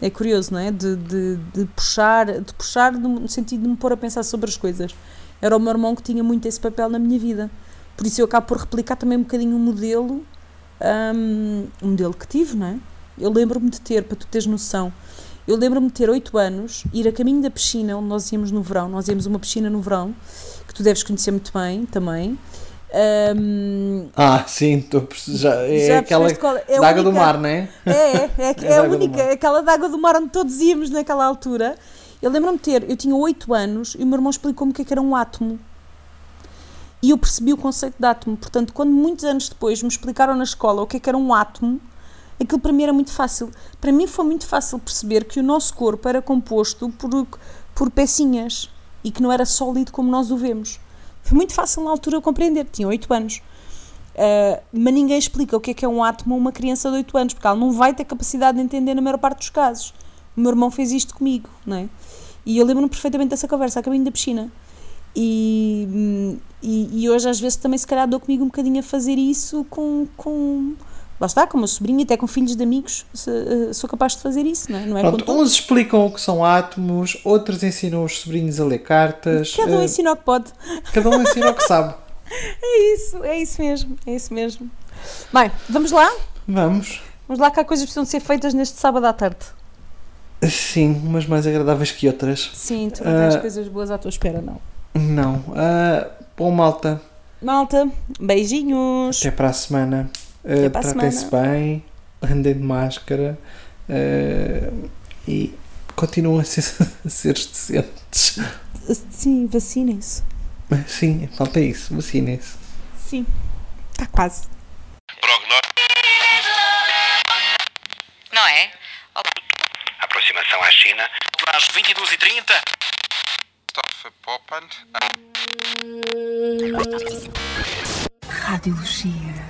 É curioso, não é? De, de, de puxar, de puxar no sentido de me pôr a pensar sobre as coisas. Era o meu irmão que tinha muito esse papel na minha vida. Por isso eu acabo por replicar também um bocadinho o modelo, hum, o modelo que tive, não é? Eu lembro-me de ter, para tu teres noção, eu lembro-me de ter 8 anos, ir a caminho da piscina onde nós íamos no verão, nós íamos uma piscina no verão, que tu deves conhecer muito bem também. Hum, Ah, sim, estou a perce- já, é já aquela é? É da água do mar, não é? é, é, é, É é a única, mar. aquela da água do mar onde todos íamos naquela altura. Eu lembro-me de ter, eu tinha 8 anos e o meu irmão explicou-me o que é que era um átomo. E eu percebi o conceito de átomo. Portanto, quando muitos anos depois me explicaram na escola o que é que era um átomo, aquilo para mim era muito fácil. Para mim foi muito fácil perceber que o nosso corpo era composto por, por pecinhas e que não era sólido como nós o vemos. Foi muito fácil na altura compreender, tinha 8 anos. Uh, mas ninguém explica o que é que é um átomo a uma criança de 8 anos, porque ela não vai ter capacidade de entender na maior parte dos casos. O meu irmão fez isto comigo, não é? E eu lembro-me perfeitamente dessa conversa, a caminho da piscina. E, hum, e, e hoje às vezes também se calhar dou comigo um bocadinho a fazer isso com, com lá está, com o meu sobrinho, até com filhos de amigos, se, uh, sou capaz de fazer isso, não é? Não é Pronto, uns explicam o que são átomos, outros ensinam os sobrinhos a ler cartas. Cada um eh, ensina o que pode. cada um ensina o que sabe. É isso, é isso mesmo, é isso mesmo. Bem, vamos lá? Vamos. Vamos lá que há coisas que precisam ser feitas neste sábado à tarde. Sim, umas mais agradáveis que outras. Sim, tu não tens Ah. coisas boas à tua espera, não. Não. Ah, bom, malta. Malta, beijinhos. Até para a semana. A Tratem-se bem. Andem de máscara. ah, e continuam a ser, a ser decentes. Sim, vacinem-se. Sim, falta isso. Vacinem-se. Sim, está quase. Prognóstico. Não é? Aproximação à China. Às 22h30. Stoffe Poppand. Rádio Lucia.